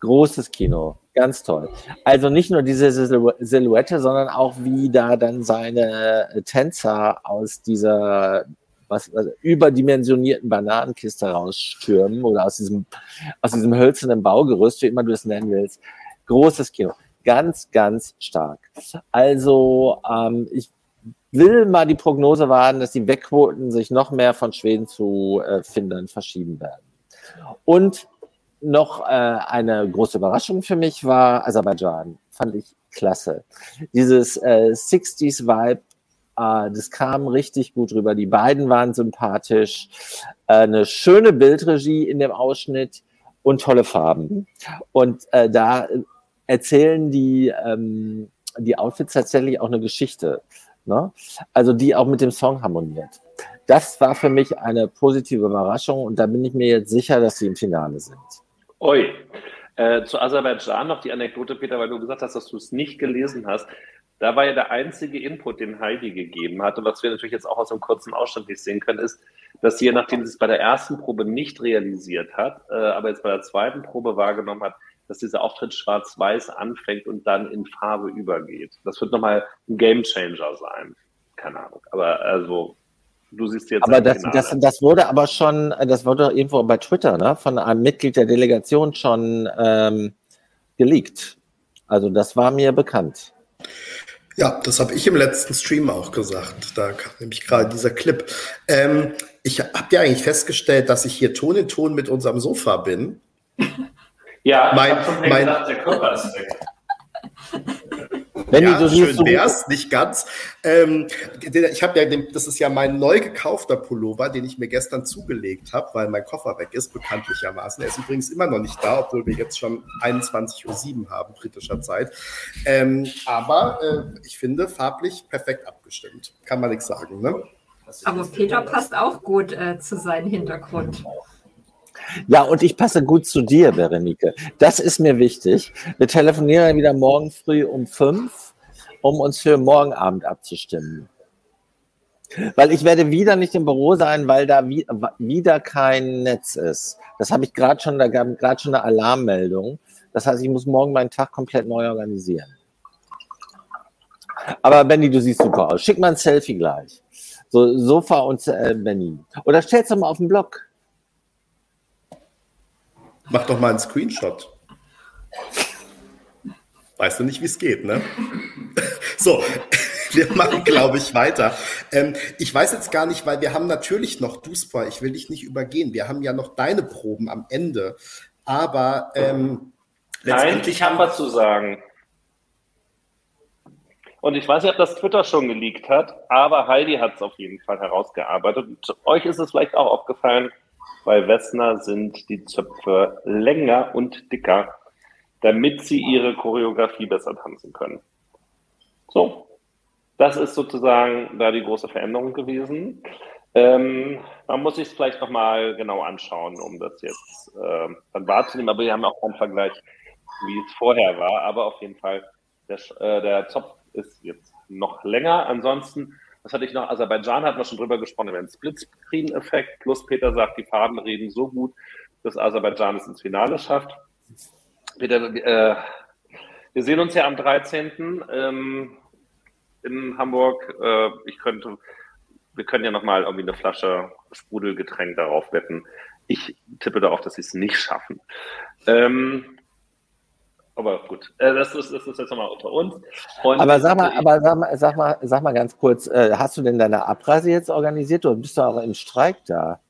Großes Kino, ganz toll. Also nicht nur diese Silhouette, sondern auch wie da dann seine äh, Tänzer aus dieser was, was überdimensionierten Bananenkiste rausstürmen oder aus diesem, aus diesem hölzernen Baugerüst, wie immer du es nennen willst. Großes Kino. Ganz, ganz stark. Also ähm, ich will mal die Prognose wagen, dass die Wegquoten sich noch mehr von Schweden zu äh, Finnland verschieben werden. Und noch äh, eine große Überraschung für mich war Aserbaidschan. Fand ich klasse. Dieses äh, 60s-Vibe, äh, das kam richtig gut rüber. Die beiden waren sympathisch. Äh, eine schöne Bildregie in dem Ausschnitt und tolle Farben. Und äh, da erzählen die, ähm, die Outfits tatsächlich auch eine Geschichte. Ne? Also die auch mit dem Song harmoniert. Das war für mich eine positive Überraschung und da bin ich mir jetzt sicher, dass sie im Finale sind. Oi. Äh, zu Aserbaidschan noch die Anekdote, Peter, weil du gesagt hast, dass du es nicht gelesen hast. Da war ja der einzige Input, den Heidi gegeben hat, und was wir natürlich jetzt auch aus einem kurzen Ausschnitt nicht sehen können, ist, dass sie, nachdem sie es bei der ersten Probe nicht realisiert hat, äh, aber jetzt bei der zweiten Probe wahrgenommen hat, dass dieser Auftritt schwarz-weiß anfängt und dann in Farbe übergeht. Das wird nochmal ein Gamechanger sein. Keine Ahnung. Aber also, du siehst jetzt. Aber das, das, das wurde aber schon, das wurde irgendwo bei Twitter, ne, von einem Mitglied der Delegation schon ähm, geleakt. Also das war mir bekannt. Ja, das habe ich im letzten Stream auch gesagt. Da kam nämlich gerade dieser Clip. Ähm, ich habe ja eigentlich festgestellt, dass ich hier Ton in Ton mit unserem Sofa bin. Ja, mein, mein, gesagt, der Körper ist weg. Wenn ja, du schön so wär's, nicht ganz. Ähm, ich habe ja, den, das ist ja mein neu gekaufter Pullover, den ich mir gestern zugelegt habe, weil mein Koffer weg ist, bekanntlichermaßen. Er ist übrigens immer noch nicht da, obwohl wir jetzt schon 21.07 Uhr haben, britischer Zeit. Ähm, aber äh, ich finde, farblich perfekt abgestimmt. Kann man nichts sagen, ne? Aber Peter passt auch gut äh, zu seinem Hintergrund. Ja, und ich passe gut zu dir, Berenike. Das ist mir wichtig. Wir telefonieren wieder morgen früh um fünf, um uns für morgen Abend abzustimmen. Weil ich werde wieder nicht im Büro sein, weil da wieder kein Netz ist. Das habe ich gerade schon, da gab gerade schon eine Alarmmeldung. Das heißt, ich muss morgen meinen Tag komplett neu organisieren. Aber Benny, du siehst super aus. Schick mal ein Selfie gleich. So Sofa und äh, Benny. Oder stell's doch mal auf den Blog. Mach doch mal einen Screenshot. Weißt du nicht, wie es geht, ne? [laughs] so, [laughs] wir machen, glaube ich, weiter. Ähm, ich weiß jetzt gar nicht, weil wir haben natürlich noch Duspa, ich will dich nicht übergehen. Wir haben ja noch deine Proben am Ende. Aber ähm, Nein, ich habe was zu sagen. Und ich weiß nicht, ob das Twitter schon geleakt hat, aber Heidi hat es auf jeden Fall herausgearbeitet. Und euch ist es vielleicht auch aufgefallen, bei Wessner sind die Zöpfe länger und dicker, damit sie ihre Choreografie besser tanzen können. So, das ist sozusagen da die große Veränderung gewesen. Ähm, man muss sich es vielleicht nochmal genau anschauen, um das jetzt äh, dann wahrzunehmen. Aber wir haben auch keinen Vergleich, wie es vorher war. Aber auf jeden Fall, der, äh, der Zopf ist jetzt noch länger. Ansonsten was hatte ich noch? Aserbaidschan hat man schon drüber gesprochen, über den Splitscreen-Effekt. Plus Peter sagt, die Farben reden so gut, dass Aserbaidschan es ins Finale schafft. Peter, äh, wir sehen uns ja am 13. Ähm, in Hamburg. Äh, ich könnte, wir können ja nochmal irgendwie eine Flasche Sprudelgetränk darauf wetten. Ich tippe darauf, dass sie es nicht schaffen. Ähm, aber gut, äh, das, ist, das ist jetzt nochmal unter uns. Und aber sag mal, aber sag mal, sag mal, sag mal ganz kurz, äh, hast du denn deine Abreise jetzt organisiert oder bist du auch im Streik da?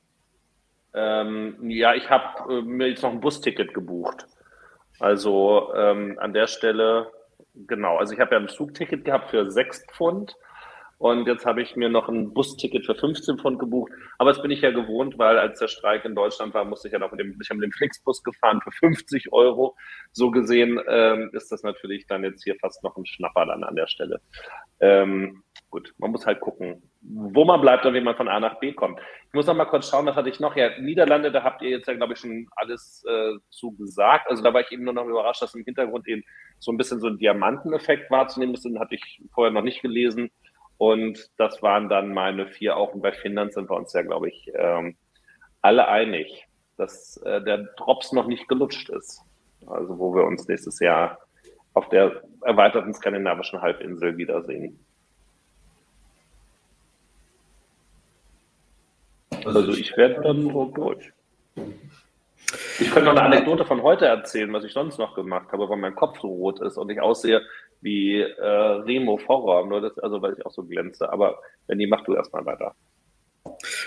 Ähm, ja, ich habe äh, mir jetzt noch ein Busticket gebucht. Also ähm, an der Stelle, genau, also ich habe ja ein Zugticket gehabt für sechs Pfund und jetzt habe ich mir noch ein Busticket für 15 Pfund gebucht. Aber das bin ich ja gewohnt, weil als der Streik in Deutschland war, musste ich ja noch mit dem, ich habe mit dem Flixbus gefahren für 50 Euro. So gesehen ähm, ist das natürlich dann jetzt hier fast noch ein Schnapper dann an der Stelle. Ähm, gut, man muss halt gucken, wo man bleibt und wie man von A nach B kommt. Ich muss noch mal kurz schauen, was hatte ich noch? Ja, Niederlande, da habt ihr jetzt ja, glaube ich, schon alles äh, zu gesagt. Also da war ich eben nur noch überrascht, dass im Hintergrund eben so ein bisschen so ein Diamanteneffekt wahrzunehmen ist. Den hatte ich vorher noch nicht gelesen. Und das waren dann meine vier. Auch und bei Finnland sind wir uns ja, glaube ich, ähm, alle einig, dass äh, der Drops noch nicht gelutscht ist. Also wo wir uns nächstes Jahr auf der erweiterten skandinavischen Halbinsel wiedersehen. Also ich werde dann durch. Ich könnte noch eine Anekdote von heute erzählen, was ich sonst noch gemacht habe, weil mein Kopf so rot ist und ich aussehe wie äh, Remo Vorraum, nur das, also weil ich auch so glänze. Aber wenn die macht du erstmal weiter.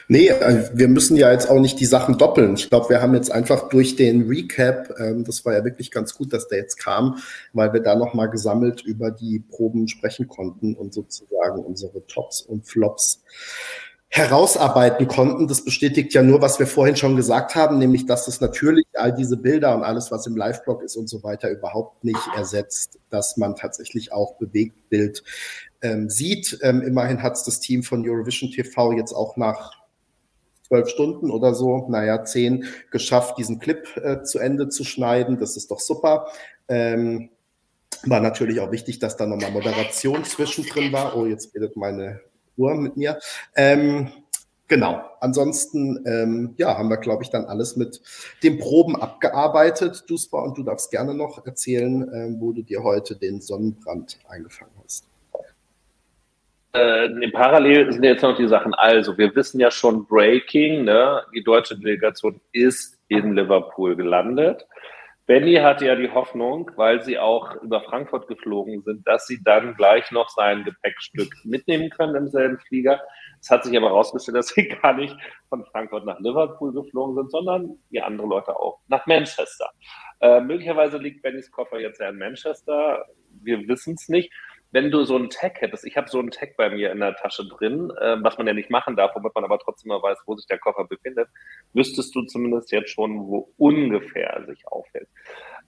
Nee, äh, wir müssen ja jetzt auch nicht die Sachen doppeln. Ich glaube, wir haben jetzt einfach durch den Recap, ähm, das war ja wirklich ganz gut, dass der jetzt kam, weil wir da nochmal gesammelt über die Proben sprechen konnten und sozusagen unsere Tops und Flops herausarbeiten konnten. Das bestätigt ja nur, was wir vorhin schon gesagt haben, nämlich, dass es natürlich all diese Bilder und alles, was im Live-Blog ist und so weiter, überhaupt nicht ersetzt, dass man tatsächlich auch Bewegtbild ähm, sieht. Ähm, immerhin hat es das Team von Eurovision TV jetzt auch nach zwölf Stunden oder so, naja, zehn, geschafft, diesen Clip äh, zu Ende zu schneiden. Das ist doch super. Ähm, war natürlich auch wichtig, dass da nochmal Moderation zwischendrin war. Oh, jetzt redet meine Uhr mit mir. Ähm, genau. Ansonsten, ähm, ja, haben wir, glaube ich, dann alles mit den Proben abgearbeitet. Duspa, und du darfst gerne noch erzählen, ähm, wo du dir heute den Sonnenbrand eingefangen hast. Äh, parallel sind jetzt noch die Sachen. Also, wir wissen ja schon Breaking, ne? Die deutsche Delegation ist in Liverpool gelandet. Benny hatte ja die Hoffnung, weil sie auch über Frankfurt geflogen sind, dass sie dann gleich noch sein Gepäckstück mitnehmen können im selben Flieger. Es hat sich aber herausgestellt, [laughs] dass sie gar nicht von Frankfurt nach Liverpool geflogen sind, sondern wie andere Leute auch nach Manchester. Äh, möglicherweise liegt Bennys Koffer jetzt ja in Manchester. Wir wissen es nicht wenn du so einen Tag hättest, ich habe so einen Tag bei mir in der Tasche drin, äh, was man ja nicht machen darf, womit man aber trotzdem mal weiß, wo sich der Koffer befindet, wüsstest du zumindest jetzt schon, wo ungefähr sich aufhält.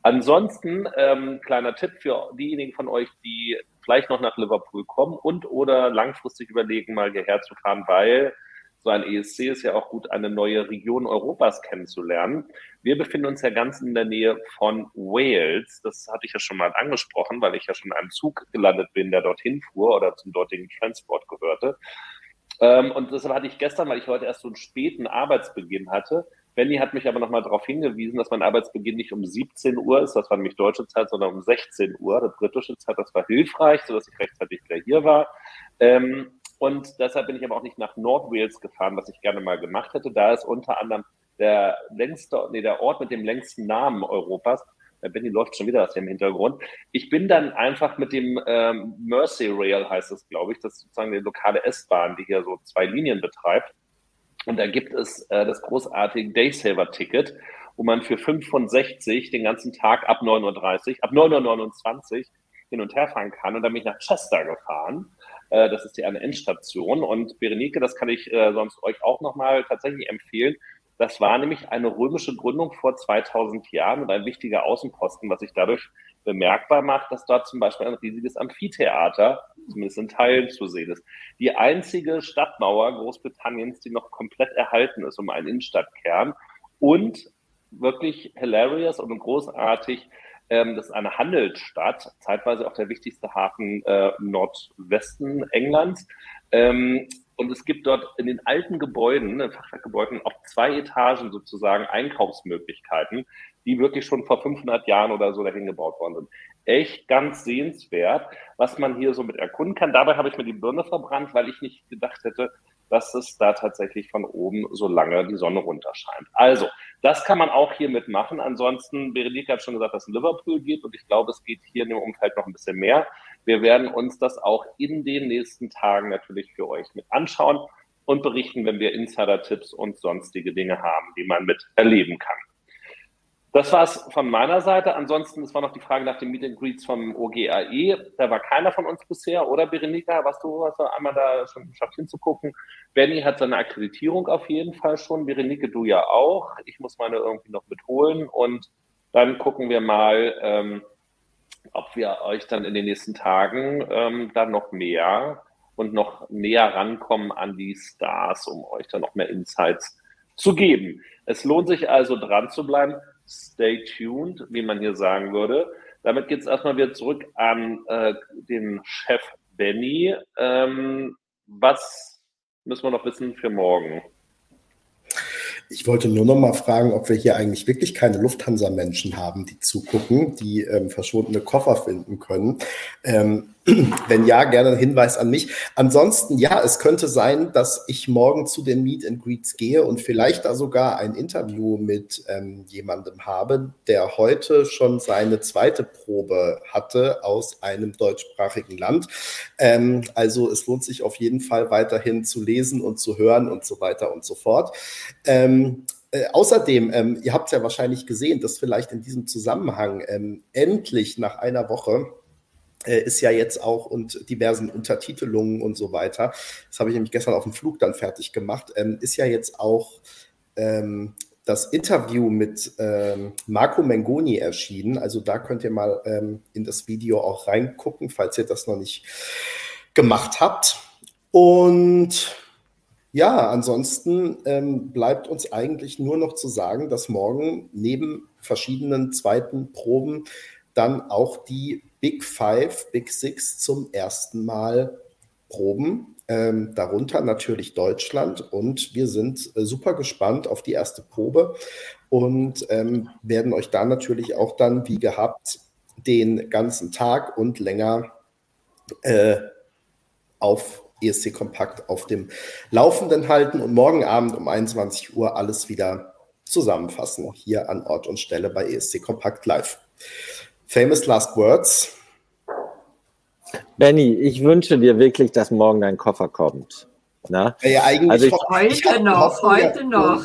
Ansonsten, ähm, kleiner Tipp für diejenigen von euch, die vielleicht noch nach Liverpool kommen und oder langfristig überlegen, mal hierher zu fahren, weil so ein ESC ist ja auch gut, eine neue Region Europas kennenzulernen. Wir befinden uns ja ganz in der Nähe von Wales. Das hatte ich ja schon mal angesprochen, weil ich ja schon in einem Zug gelandet bin, der dorthin fuhr oder zum dortigen Transport gehörte. Ähm, und deshalb hatte ich gestern, weil ich heute erst so einen späten Arbeitsbeginn hatte, Benny hat mich aber nochmal darauf hingewiesen, dass mein Arbeitsbeginn nicht um 17 Uhr ist, das war nämlich deutsche Zeit, sondern um 16 Uhr, die britische Zeit. Das war hilfreich, sodass ich rechtzeitig wieder hier war. Ähm, und deshalb bin ich aber auch nicht nach Nordwales gefahren, was ich gerne mal gemacht hätte. Da ist unter anderem der längste, nee, der Ort mit dem längsten Namen Europas. Der Benny läuft schon wieder hier im Hintergrund. Ich bin dann einfach mit dem ähm, Mersey Rail, heißt es, glaube ich, das ist sozusagen die lokale S-Bahn, die hier so zwei Linien betreibt. Und da gibt es äh, das großartige Daysaver-Ticket, wo man für 65 den ganzen Tag ab 9.30 Uhr, ab 9.29 Uhr hin und her fahren kann. Und dann bin ich nach Chester gefahren äh, das ist die eine Endstation. Und Berenike, das kann ich äh, sonst euch auch nochmal tatsächlich empfehlen. Das war nämlich eine römische Gründung vor 2000 Jahren und ein wichtiger Außenposten, was sich dadurch bemerkbar macht, dass dort zum Beispiel ein riesiges Amphitheater, zumindest in Teilen zu sehen ist. Die einzige Stadtmauer Großbritanniens, die noch komplett erhalten ist, um einen Innenstadtkern. Und wirklich hilarious und großartig, ähm, das ist eine Handelsstadt, zeitweise auch der wichtigste Hafen äh, Nordwesten Englands. Ähm, und es gibt dort in den alten Gebäuden, in Fachwerkgebäuden, auf zwei Etagen sozusagen Einkaufsmöglichkeiten, die wirklich schon vor 500 Jahren oder so dahin gebaut worden sind. Echt ganz sehenswert, was man hier so mit erkunden kann. Dabei habe ich mir die Birne verbrannt, weil ich nicht gedacht hätte, dass es da tatsächlich von oben so lange die Sonne runterscheint. Also, das kann man auch hier mitmachen. Ansonsten, Berenike hat schon gesagt, dass es in Liverpool geht und ich glaube, es geht hier in dem Umfeld noch ein bisschen mehr. Wir werden uns das auch in den nächsten Tagen natürlich für euch mit anschauen und berichten, wenn wir Insider-Tipps und sonstige Dinge haben, die man mit erleben kann. Das war es von meiner Seite. Ansonsten, es war noch die Frage nach den Meet and Greets vom OGAE. Da war keiner von uns bisher, oder Berenika? Was du, hast du einmal da schon geschafft hinzugucken? Benny hat seine Akkreditierung auf jeden Fall schon. Berenike, du ja auch. Ich muss meine irgendwie noch mitholen und dann gucken wir mal, ähm, ob wir euch dann in den nächsten Tagen ähm, dann noch mehr und noch näher rankommen an die Stars, um euch dann noch mehr Insights zu geben. Es lohnt sich also dran zu bleiben stay tuned, wie man hier sagen würde. Damit geht es erstmal wieder zurück an äh, den Chef Benny. Ähm, was müssen wir noch wissen für morgen? Ich wollte nur noch mal fragen, ob wir hier eigentlich wirklich keine Lufthansa-Menschen haben, die zugucken, die ähm, verschwundene Koffer finden können. Ähm, Wenn ja, gerne ein Hinweis an mich. Ansonsten, ja, es könnte sein, dass ich morgen zu den Meet and Greets gehe und vielleicht da sogar ein Interview mit ähm, jemandem habe, der heute schon seine zweite Probe hatte aus einem deutschsprachigen Land. Ähm, also es lohnt sich auf jeden Fall weiterhin zu lesen und zu hören und so weiter und so fort. Ähm, äh, außerdem, ähm, ihr habt es ja wahrscheinlich gesehen, dass vielleicht in diesem Zusammenhang ähm, endlich nach einer Woche ist ja jetzt auch und diversen Untertitelungen und so weiter. Das habe ich nämlich gestern auf dem Flug dann fertig gemacht. Ähm, ist ja jetzt auch ähm, das Interview mit ähm, Marco Mengoni erschienen. Also da könnt ihr mal ähm, in das Video auch reingucken, falls ihr das noch nicht gemacht habt. Und ja, ansonsten ähm, bleibt uns eigentlich nur noch zu sagen, dass morgen neben verschiedenen zweiten Proben dann auch die Big Five, Big Six zum ersten Mal proben. Ähm, darunter natürlich Deutschland und wir sind äh, super gespannt auf die erste Probe und ähm, werden euch da natürlich auch dann wie gehabt den ganzen Tag und länger äh, auf ESC Kompakt auf dem Laufenden halten und morgen Abend um 21 Uhr alles wieder zusammenfassen hier an Ort und Stelle bei ESC Kompakt Live. Famous Last Words. Benny, ich wünsche dir wirklich, dass morgen dein Koffer kommt. Na? Ja, eigentlich also ich, heute noch, heute noch.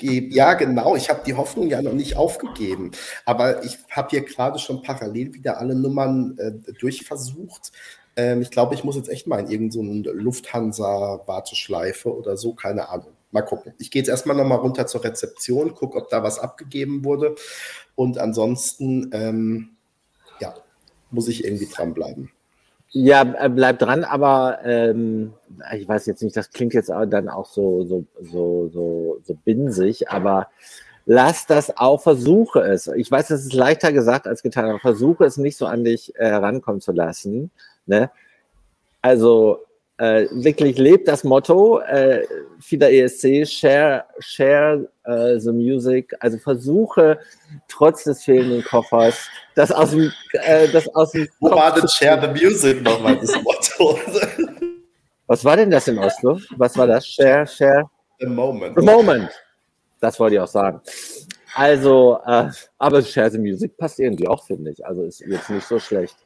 Ja, genau. Ich habe die Hoffnung ja noch nicht aufgegeben. Aber ich habe hier gerade schon parallel wieder alle Nummern äh, durchversucht. Ähm, ich glaube, ich muss jetzt echt mal in irgendeine so Lufthansa-Warteschleife oder so, keine Ahnung. Mal gucken. Ich gehe jetzt erstmal nochmal runter zur Rezeption, gucke, ob da was abgegeben wurde. Und ansonsten, ähm, ja, muss ich irgendwie dranbleiben. Ja, äh, bleib dran, aber ähm, ich weiß jetzt nicht, das klingt jetzt dann auch so, so, so, so, so binsig, aber lass das auch, versuche es. Ich weiß, das ist leichter gesagt als getan, aber versuche es nicht so an dich äh, herankommen zu lassen. Ne? Also äh, wirklich lebt das Motto äh, FIDA ESC, share, share uh, the music. Also versuche trotz des fehlenden Koffers das aus dem, äh, das aus dem Wo war denn share the music nochmal das Motto? Was war denn das in Oslo? Was war das? Share, share. The moment. The moment. Das wollte ich auch sagen. Also, äh, aber Share the Music passt irgendwie auch, finde ich. Also ist jetzt nicht so schlecht.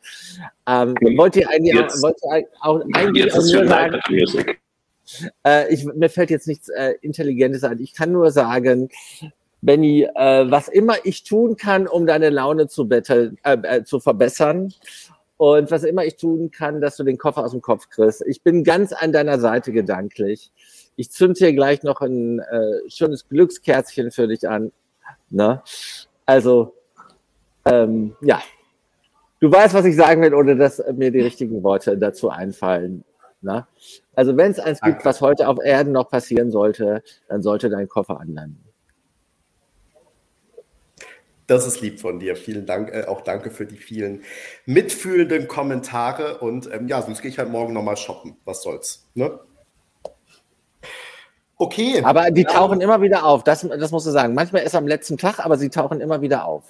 Ähm, wollt ihr eigentlich jetzt, wollt ihr auch eigentlich auch nur sagen, äh, ich, mir fällt jetzt nichts äh, Intelligentes ein. Ich kann nur sagen, Benny, äh, was immer ich tun kann, um deine Laune zu, betteln, äh, äh, zu verbessern und was immer ich tun kann, dass du den Koffer aus dem Kopf kriegst. Ich bin ganz an deiner Seite gedanklich. Ich zünd hier gleich noch ein äh, schönes Glückskerzchen für dich an. Ne? Also, ähm, ja, du weißt, was ich sagen will, ohne dass mir die richtigen Worte dazu einfallen. Ne? Also, wenn es eins gibt, was heute auf Erden noch passieren sollte, dann sollte dein Koffer anlanden. Das ist lieb von dir. Vielen Dank. Äh, auch danke für die vielen mitfühlenden Kommentare. Und ähm, ja, sonst gehe ich halt morgen nochmal shoppen. Was soll's. Ne? Okay. Aber die tauchen immer wieder auf, das, das musst du sagen. Manchmal ist am letzten Tag, aber sie tauchen immer wieder auf.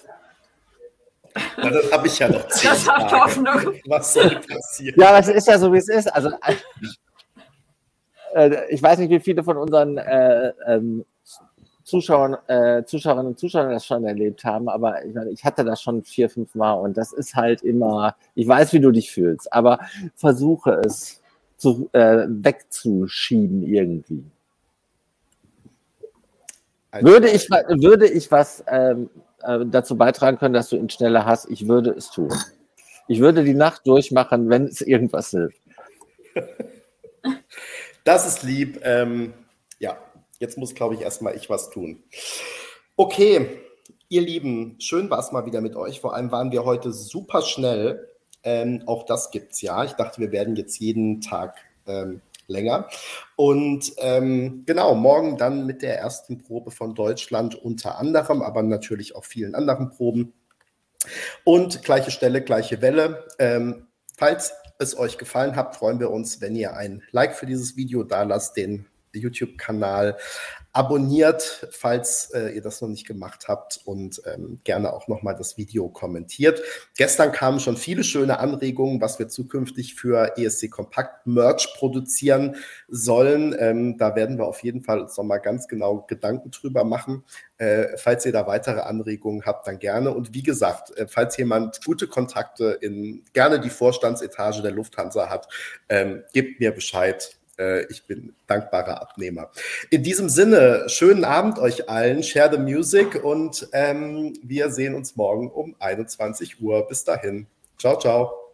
Ja, das habe ich ja noch zehn Das hat Hoffnung. Was soll passieren? Ja, es ist ja so, wie es ist. Also, äh, ich weiß nicht, wie viele von unseren äh, ähm, Zuschauern, äh, Zuschauerinnen und Zuschauern das schon erlebt haben, aber ich, meine, ich hatte das schon vier, fünf Mal und das ist halt immer, ich weiß, wie du dich fühlst, aber versuche es zu, äh, wegzuschieben irgendwie. Würde ich, würde ich was ähm, äh, dazu beitragen können, dass du ihn schneller hast, ich würde es tun. Ich würde die Nacht durchmachen, wenn es irgendwas hilft. [laughs] Das ist lieb. Ähm, ja, jetzt muss, glaube ich, erstmal ich was tun. Okay, ihr Lieben, schön war es mal wieder mit euch. Vor allem waren wir heute super schnell. Ähm, auch das gibt es ja. Ich dachte, wir werden jetzt jeden Tag ähm, länger. Und ähm, genau, morgen dann mit der ersten Probe von Deutschland unter anderem, aber natürlich auch vielen anderen Proben. Und gleiche Stelle, gleiche Welle. Ähm, falls es euch gefallen hat, freuen wir uns, wenn ihr ein Like für dieses Video da lasst, den YouTube-Kanal abonniert, falls äh, ihr das noch nicht gemacht habt und ähm, gerne auch nochmal das Video kommentiert. Gestern kamen schon viele schöne Anregungen, was wir zukünftig für ESC Kompakt Merch produzieren sollen. Ähm, da werden wir auf jeden Fall uns nochmal ganz genau Gedanken drüber machen. Äh, falls ihr da weitere Anregungen habt, dann gerne. Und wie gesagt, äh, falls jemand gute Kontakte in gerne die Vorstandsetage der Lufthansa hat, ähm, gebt mir Bescheid ich bin dankbarer Abnehmer. In diesem Sinne, schönen Abend euch allen, share the music und ähm, wir sehen uns morgen um 21 Uhr. Bis dahin. Ciao, ciao.